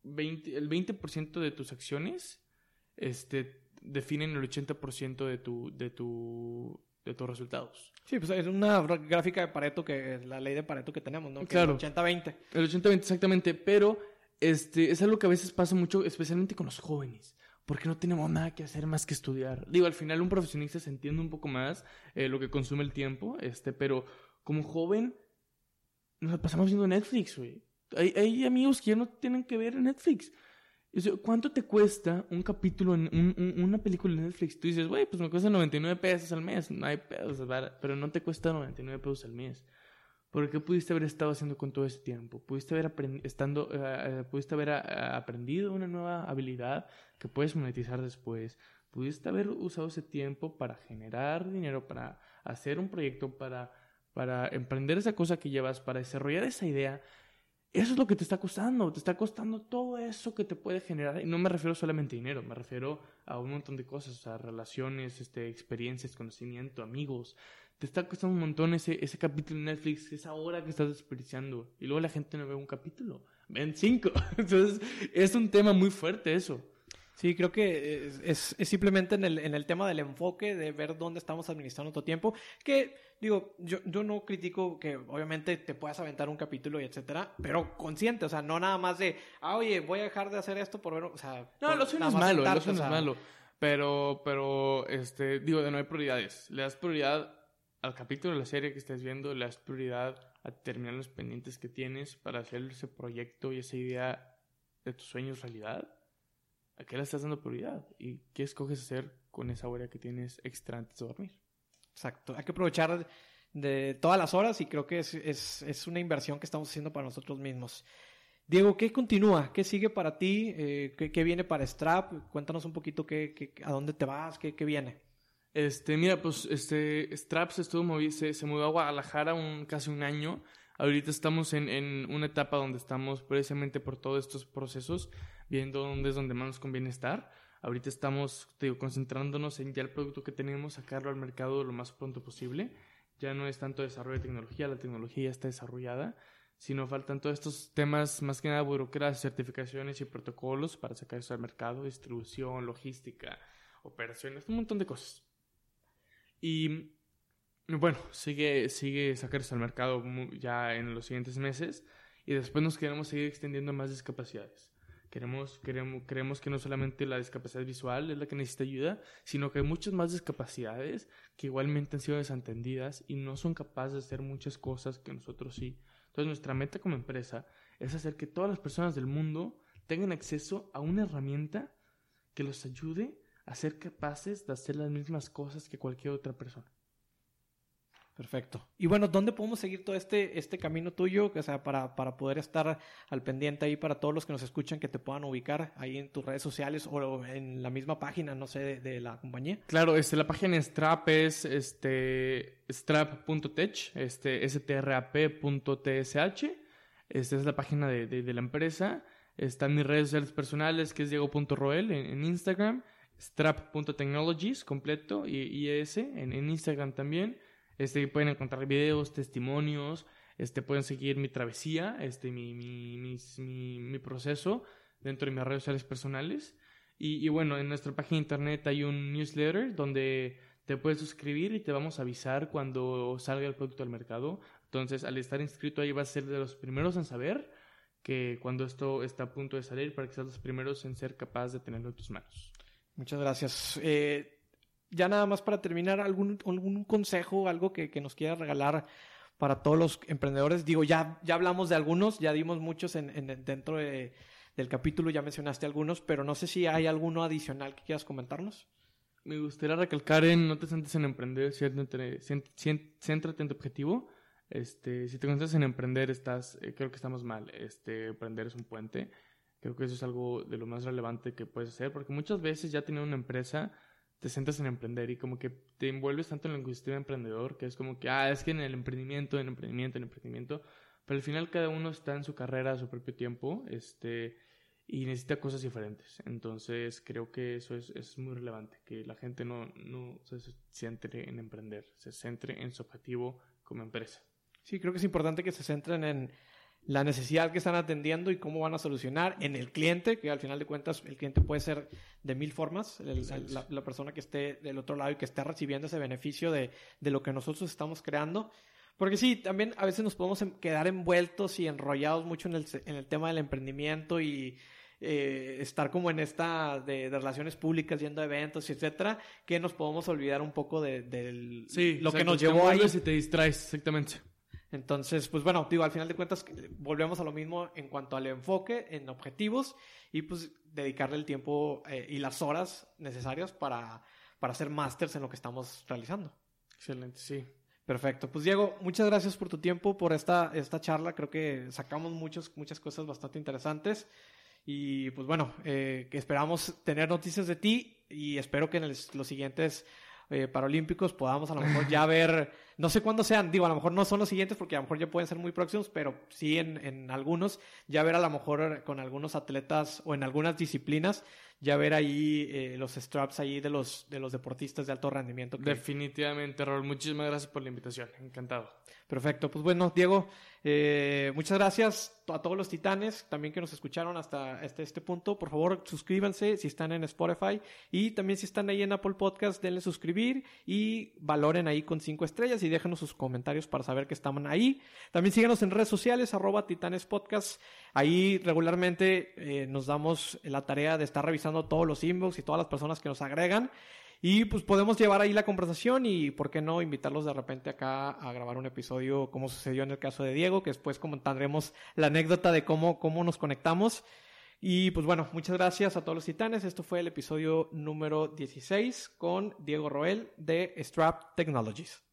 A: 20%, el 20 de tus acciones este, definen el 80% de, tu, de, tu, de tus resultados.
B: Sí, pues es una gráfica de Pareto, que es la ley de Pareto que tenemos, ¿no? Que
A: Claro.
B: es 80-20.
A: El 80-20 exactamente, pero este, es algo que a veces pasa mucho, especialmente con los jóvenes. Porque no tenemos nada que hacer más que estudiar. Digo, al final un profesionista se entiende un poco más eh, lo que consume el tiempo, este, pero como joven nos pasamos viendo Netflix, güey. Hay, hay amigos que ya no tienen que ver Netflix. O sea, ¿Cuánto te cuesta un capítulo en un- un- una película en Netflix? Tú dices, güey, pues me cuesta 99 pesos al mes. No hay barato, pero no te cuesta 99 pesos al mes. ¿Por qué pudiste haber estado haciendo con todo ese tiempo? Pudiste haber, estando, eh, eh, pudiste haber ah, aprendido una nueva habilidad que puedes monetizar después. Pudiste haber usado ese tiempo para generar dinero, para hacer un proyecto, para, para emprender esa cosa que llevas, para desarrollar esa idea. Eso es lo que te está costando. Te está costando todo eso que te puede generar. Y no me refiero solamente a dinero, me refiero a un montón de cosas, sea, relaciones, este, experiencias, conocimiento, amigos. Te está costando un montón ese, ese capítulo en Netflix, esa hora que estás desperdiciando. Y luego la gente no ve un capítulo, ven cinco. Entonces, es un tema muy fuerte eso.
B: Sí, creo que es, es- es simplemente en el, en el tema del enfoque, de ver dónde estamos administrando tu tiempo, que digo, yo, yo no critico que obviamente te puedas aventar un capítulo y etcétera, pero consciente, o sea, no nada más de, ah, oye, voy a dejar de hacer esto por ver, o sea...
A: No,
B: por
A: lo suyo no es malo, lo
B: sentarte,
A: suyo no
B: o
A: es malo. Pero, pero, este, digo, de no hay prioridades. Le das prioridad al capítulo de la serie que estés viendo, le das prioridad a terminar los pendientes que tienes para hacer ese proyecto y esa idea de tus sueños realidad. ¿A qué le estás dando prioridad? ¿Y qué escoges hacer con esa hora que tienes extra antes de dormir?
B: Exacto, hay que aprovechar de todas las horas y creo que es, es, es una inversión que estamos haciendo para nosotros mismos. Diego, ¿qué continúa? ¿Qué sigue para ti? Eh, ¿qué, qué viene para Strap? Cuéntanos un poquito qué, qué- a dónde te vas, qué, qué viene.
A: Este, mira, pues, este, Straps estuvo movi- se, se mudó a Guadalajara un, casi un año. Ahorita estamos en, en una etapa donde estamos precisamente por todos estos procesos, viendo dónde es donde más nos conviene estar. Ahorita estamos, te digo, concentrándonos en ya el producto que tenemos, sacarlo al mercado lo más pronto posible. Ya no es tanto desarrollo de tecnología, la tecnología ya está desarrollada, sino faltan todos estos temas, más que nada burocracia, certificaciones y protocolos para sacar eso al mercado, distribución, logística, operaciones, un montón de cosas. Y bueno, sigue, sigue sacarse al mercado ya en los siguientes meses y después nos queremos seguir extendiendo más discapacidades. Queremos, queremos, creemos que no solamente la discapacidad visual es la que necesita ayuda, sino que hay muchas más discapacidades que igualmente han sido desatendidas y no son capaces de hacer muchas cosas que nosotros sí. Entonces nuestra meta como empresa es hacer que todas las personas del mundo tengan acceso a una herramienta que los ayude a ser capaces de hacer las mismas cosas que cualquier otra persona.
B: Perfecto. Y bueno, ¿dónde podemos seguir todo este, este camino tuyo? O sea, para, para poder estar al pendiente ahí para todos los que nos escuchan, que te puedan ubicar ahí en tus redes sociales o en la misma página, no sé, de, la compañía.
A: Claro, este, la página Strap es este, strap.tech, este, strap.tsh. Esta es la página de, de, la empresa. Están mis redes sociales personales, que es diego.roel en, en Instagram. Strap.technologies completo y, ese en, en Instagram también. Este, pueden encontrar videos, testimonios, este, pueden seguir mi travesía, este, mi, mi, mi, mi proceso dentro de mis redes sociales personales. Y, y, bueno, en nuestra página de internet hay un newsletter donde te puedes suscribir y te vamos a avisar cuando salga el producto al mercado. Entonces, al estar inscrito ahí vas a ser de los primeros en saber que cuando esto está a punto de salir para que seas los primeros en ser capaz de tenerlo en tus manos.
B: Muchas gracias. Eh, ya nada más para terminar, algún, algún consejo, algo que, que nos quieras regalar para todos los emprendedores. Digo, ya, ya hablamos de algunos, ya dimos muchos en, en dentro de, del capítulo, ya mencionaste algunos, pero no sé si hay alguno adicional que quieras comentarnos.
A: Me gustaría recalcar en no te sientes en emprender, céntrate, en tu objetivo. Este, si te concentras en emprender, estás, eh, creo que estamos mal. Este, emprender es un puente. Creo que eso es algo de lo más relevante que puedes hacer, porque muchas veces ya teniendo una empresa, te sientas en emprender y como que te envuelves tanto en la ecosistema emprendedor que es como que, ah, es que en el emprendimiento, en el emprendimiento, en el emprendimiento, pero al final cada uno está en su carrera a su propio tiempo, este, y necesita cosas diferentes. Entonces creo que eso es, es muy relevante, que la gente no, no se centre en emprender, se centre en su objetivo como empresa.
B: Sí, creo que es importante que se centren en la necesidad que están atendiendo y cómo van a solucionar en el cliente, que al final de cuentas el cliente puede ser de mil formas, la, persona que esté del otro lado y que esté recibiendo ese beneficio de, de, lo que nosotros estamos creando. Porque sí, también a veces nos podemos quedar envueltos y enrollados mucho en el, en el tema del emprendimiento y eh, estar como en esta de, relaciones públicas, yendo a eventos, etcétera, que nos podemos olvidar un poco de,
A: lo que nos llevó ahí. y te distraes, exactamente.
B: Entonces, pues bueno, digo, al final de cuentas volvemos a lo mismo en cuanto al enfoque, en objetivos y pues dedicarle el tiempo eh, y las horas necesarias para, para hacer másters en lo que estamos realizando.
A: Excelente, sí.
B: Perfecto. Pues Diego, muchas gracias por tu tiempo, por esta, esta charla. Creo que sacamos muchos, muchas cosas bastante interesantes. Y pues bueno, eh, que esperamos tener noticias de ti y espero que en los siguientes eh, Paralímpicos podamos a lo mejor ya ver, no sé cuándo sean, digo, a lo mejor no son los siguientes porque a lo mejor ya pueden ser muy próximos, pero sí en, en algunos, ya ver a lo mejor con algunos atletas o en algunas disciplinas, ya ver ahí eh, los straps ahí de los, de los deportistas de alto rendimiento.
A: Definitivamente, Raúl, muchísimas gracias por la invitación, encantado.
B: Perfecto, pues bueno, Diego, eh, muchas gracias a todos los titanes también que nos escucharon hasta este, este punto. Por favor, suscríbanse si están en Spotify y también si están ahí en Apple Podcast, denle suscribir y valoren ahí con cinco estrellas y déjenos sus comentarios para saber que están ahí. También síganos en redes sociales, arroba Titanes Podcast. Ahí regularmente eh, nos damos la tarea de estar revisando todos los inbox y todas las personas que nos agregan. Y pues podemos llevar ahí la conversación y, ¿por qué no, invitarlos de repente acá a grabar un episodio como sucedió en el caso de Diego, que después comentaremos la anécdota de cómo, cómo nos conectamos. Y pues bueno, muchas gracias a todos los titanes. Esto fue el episodio número 16 con Diego Roel de Strap Technologies.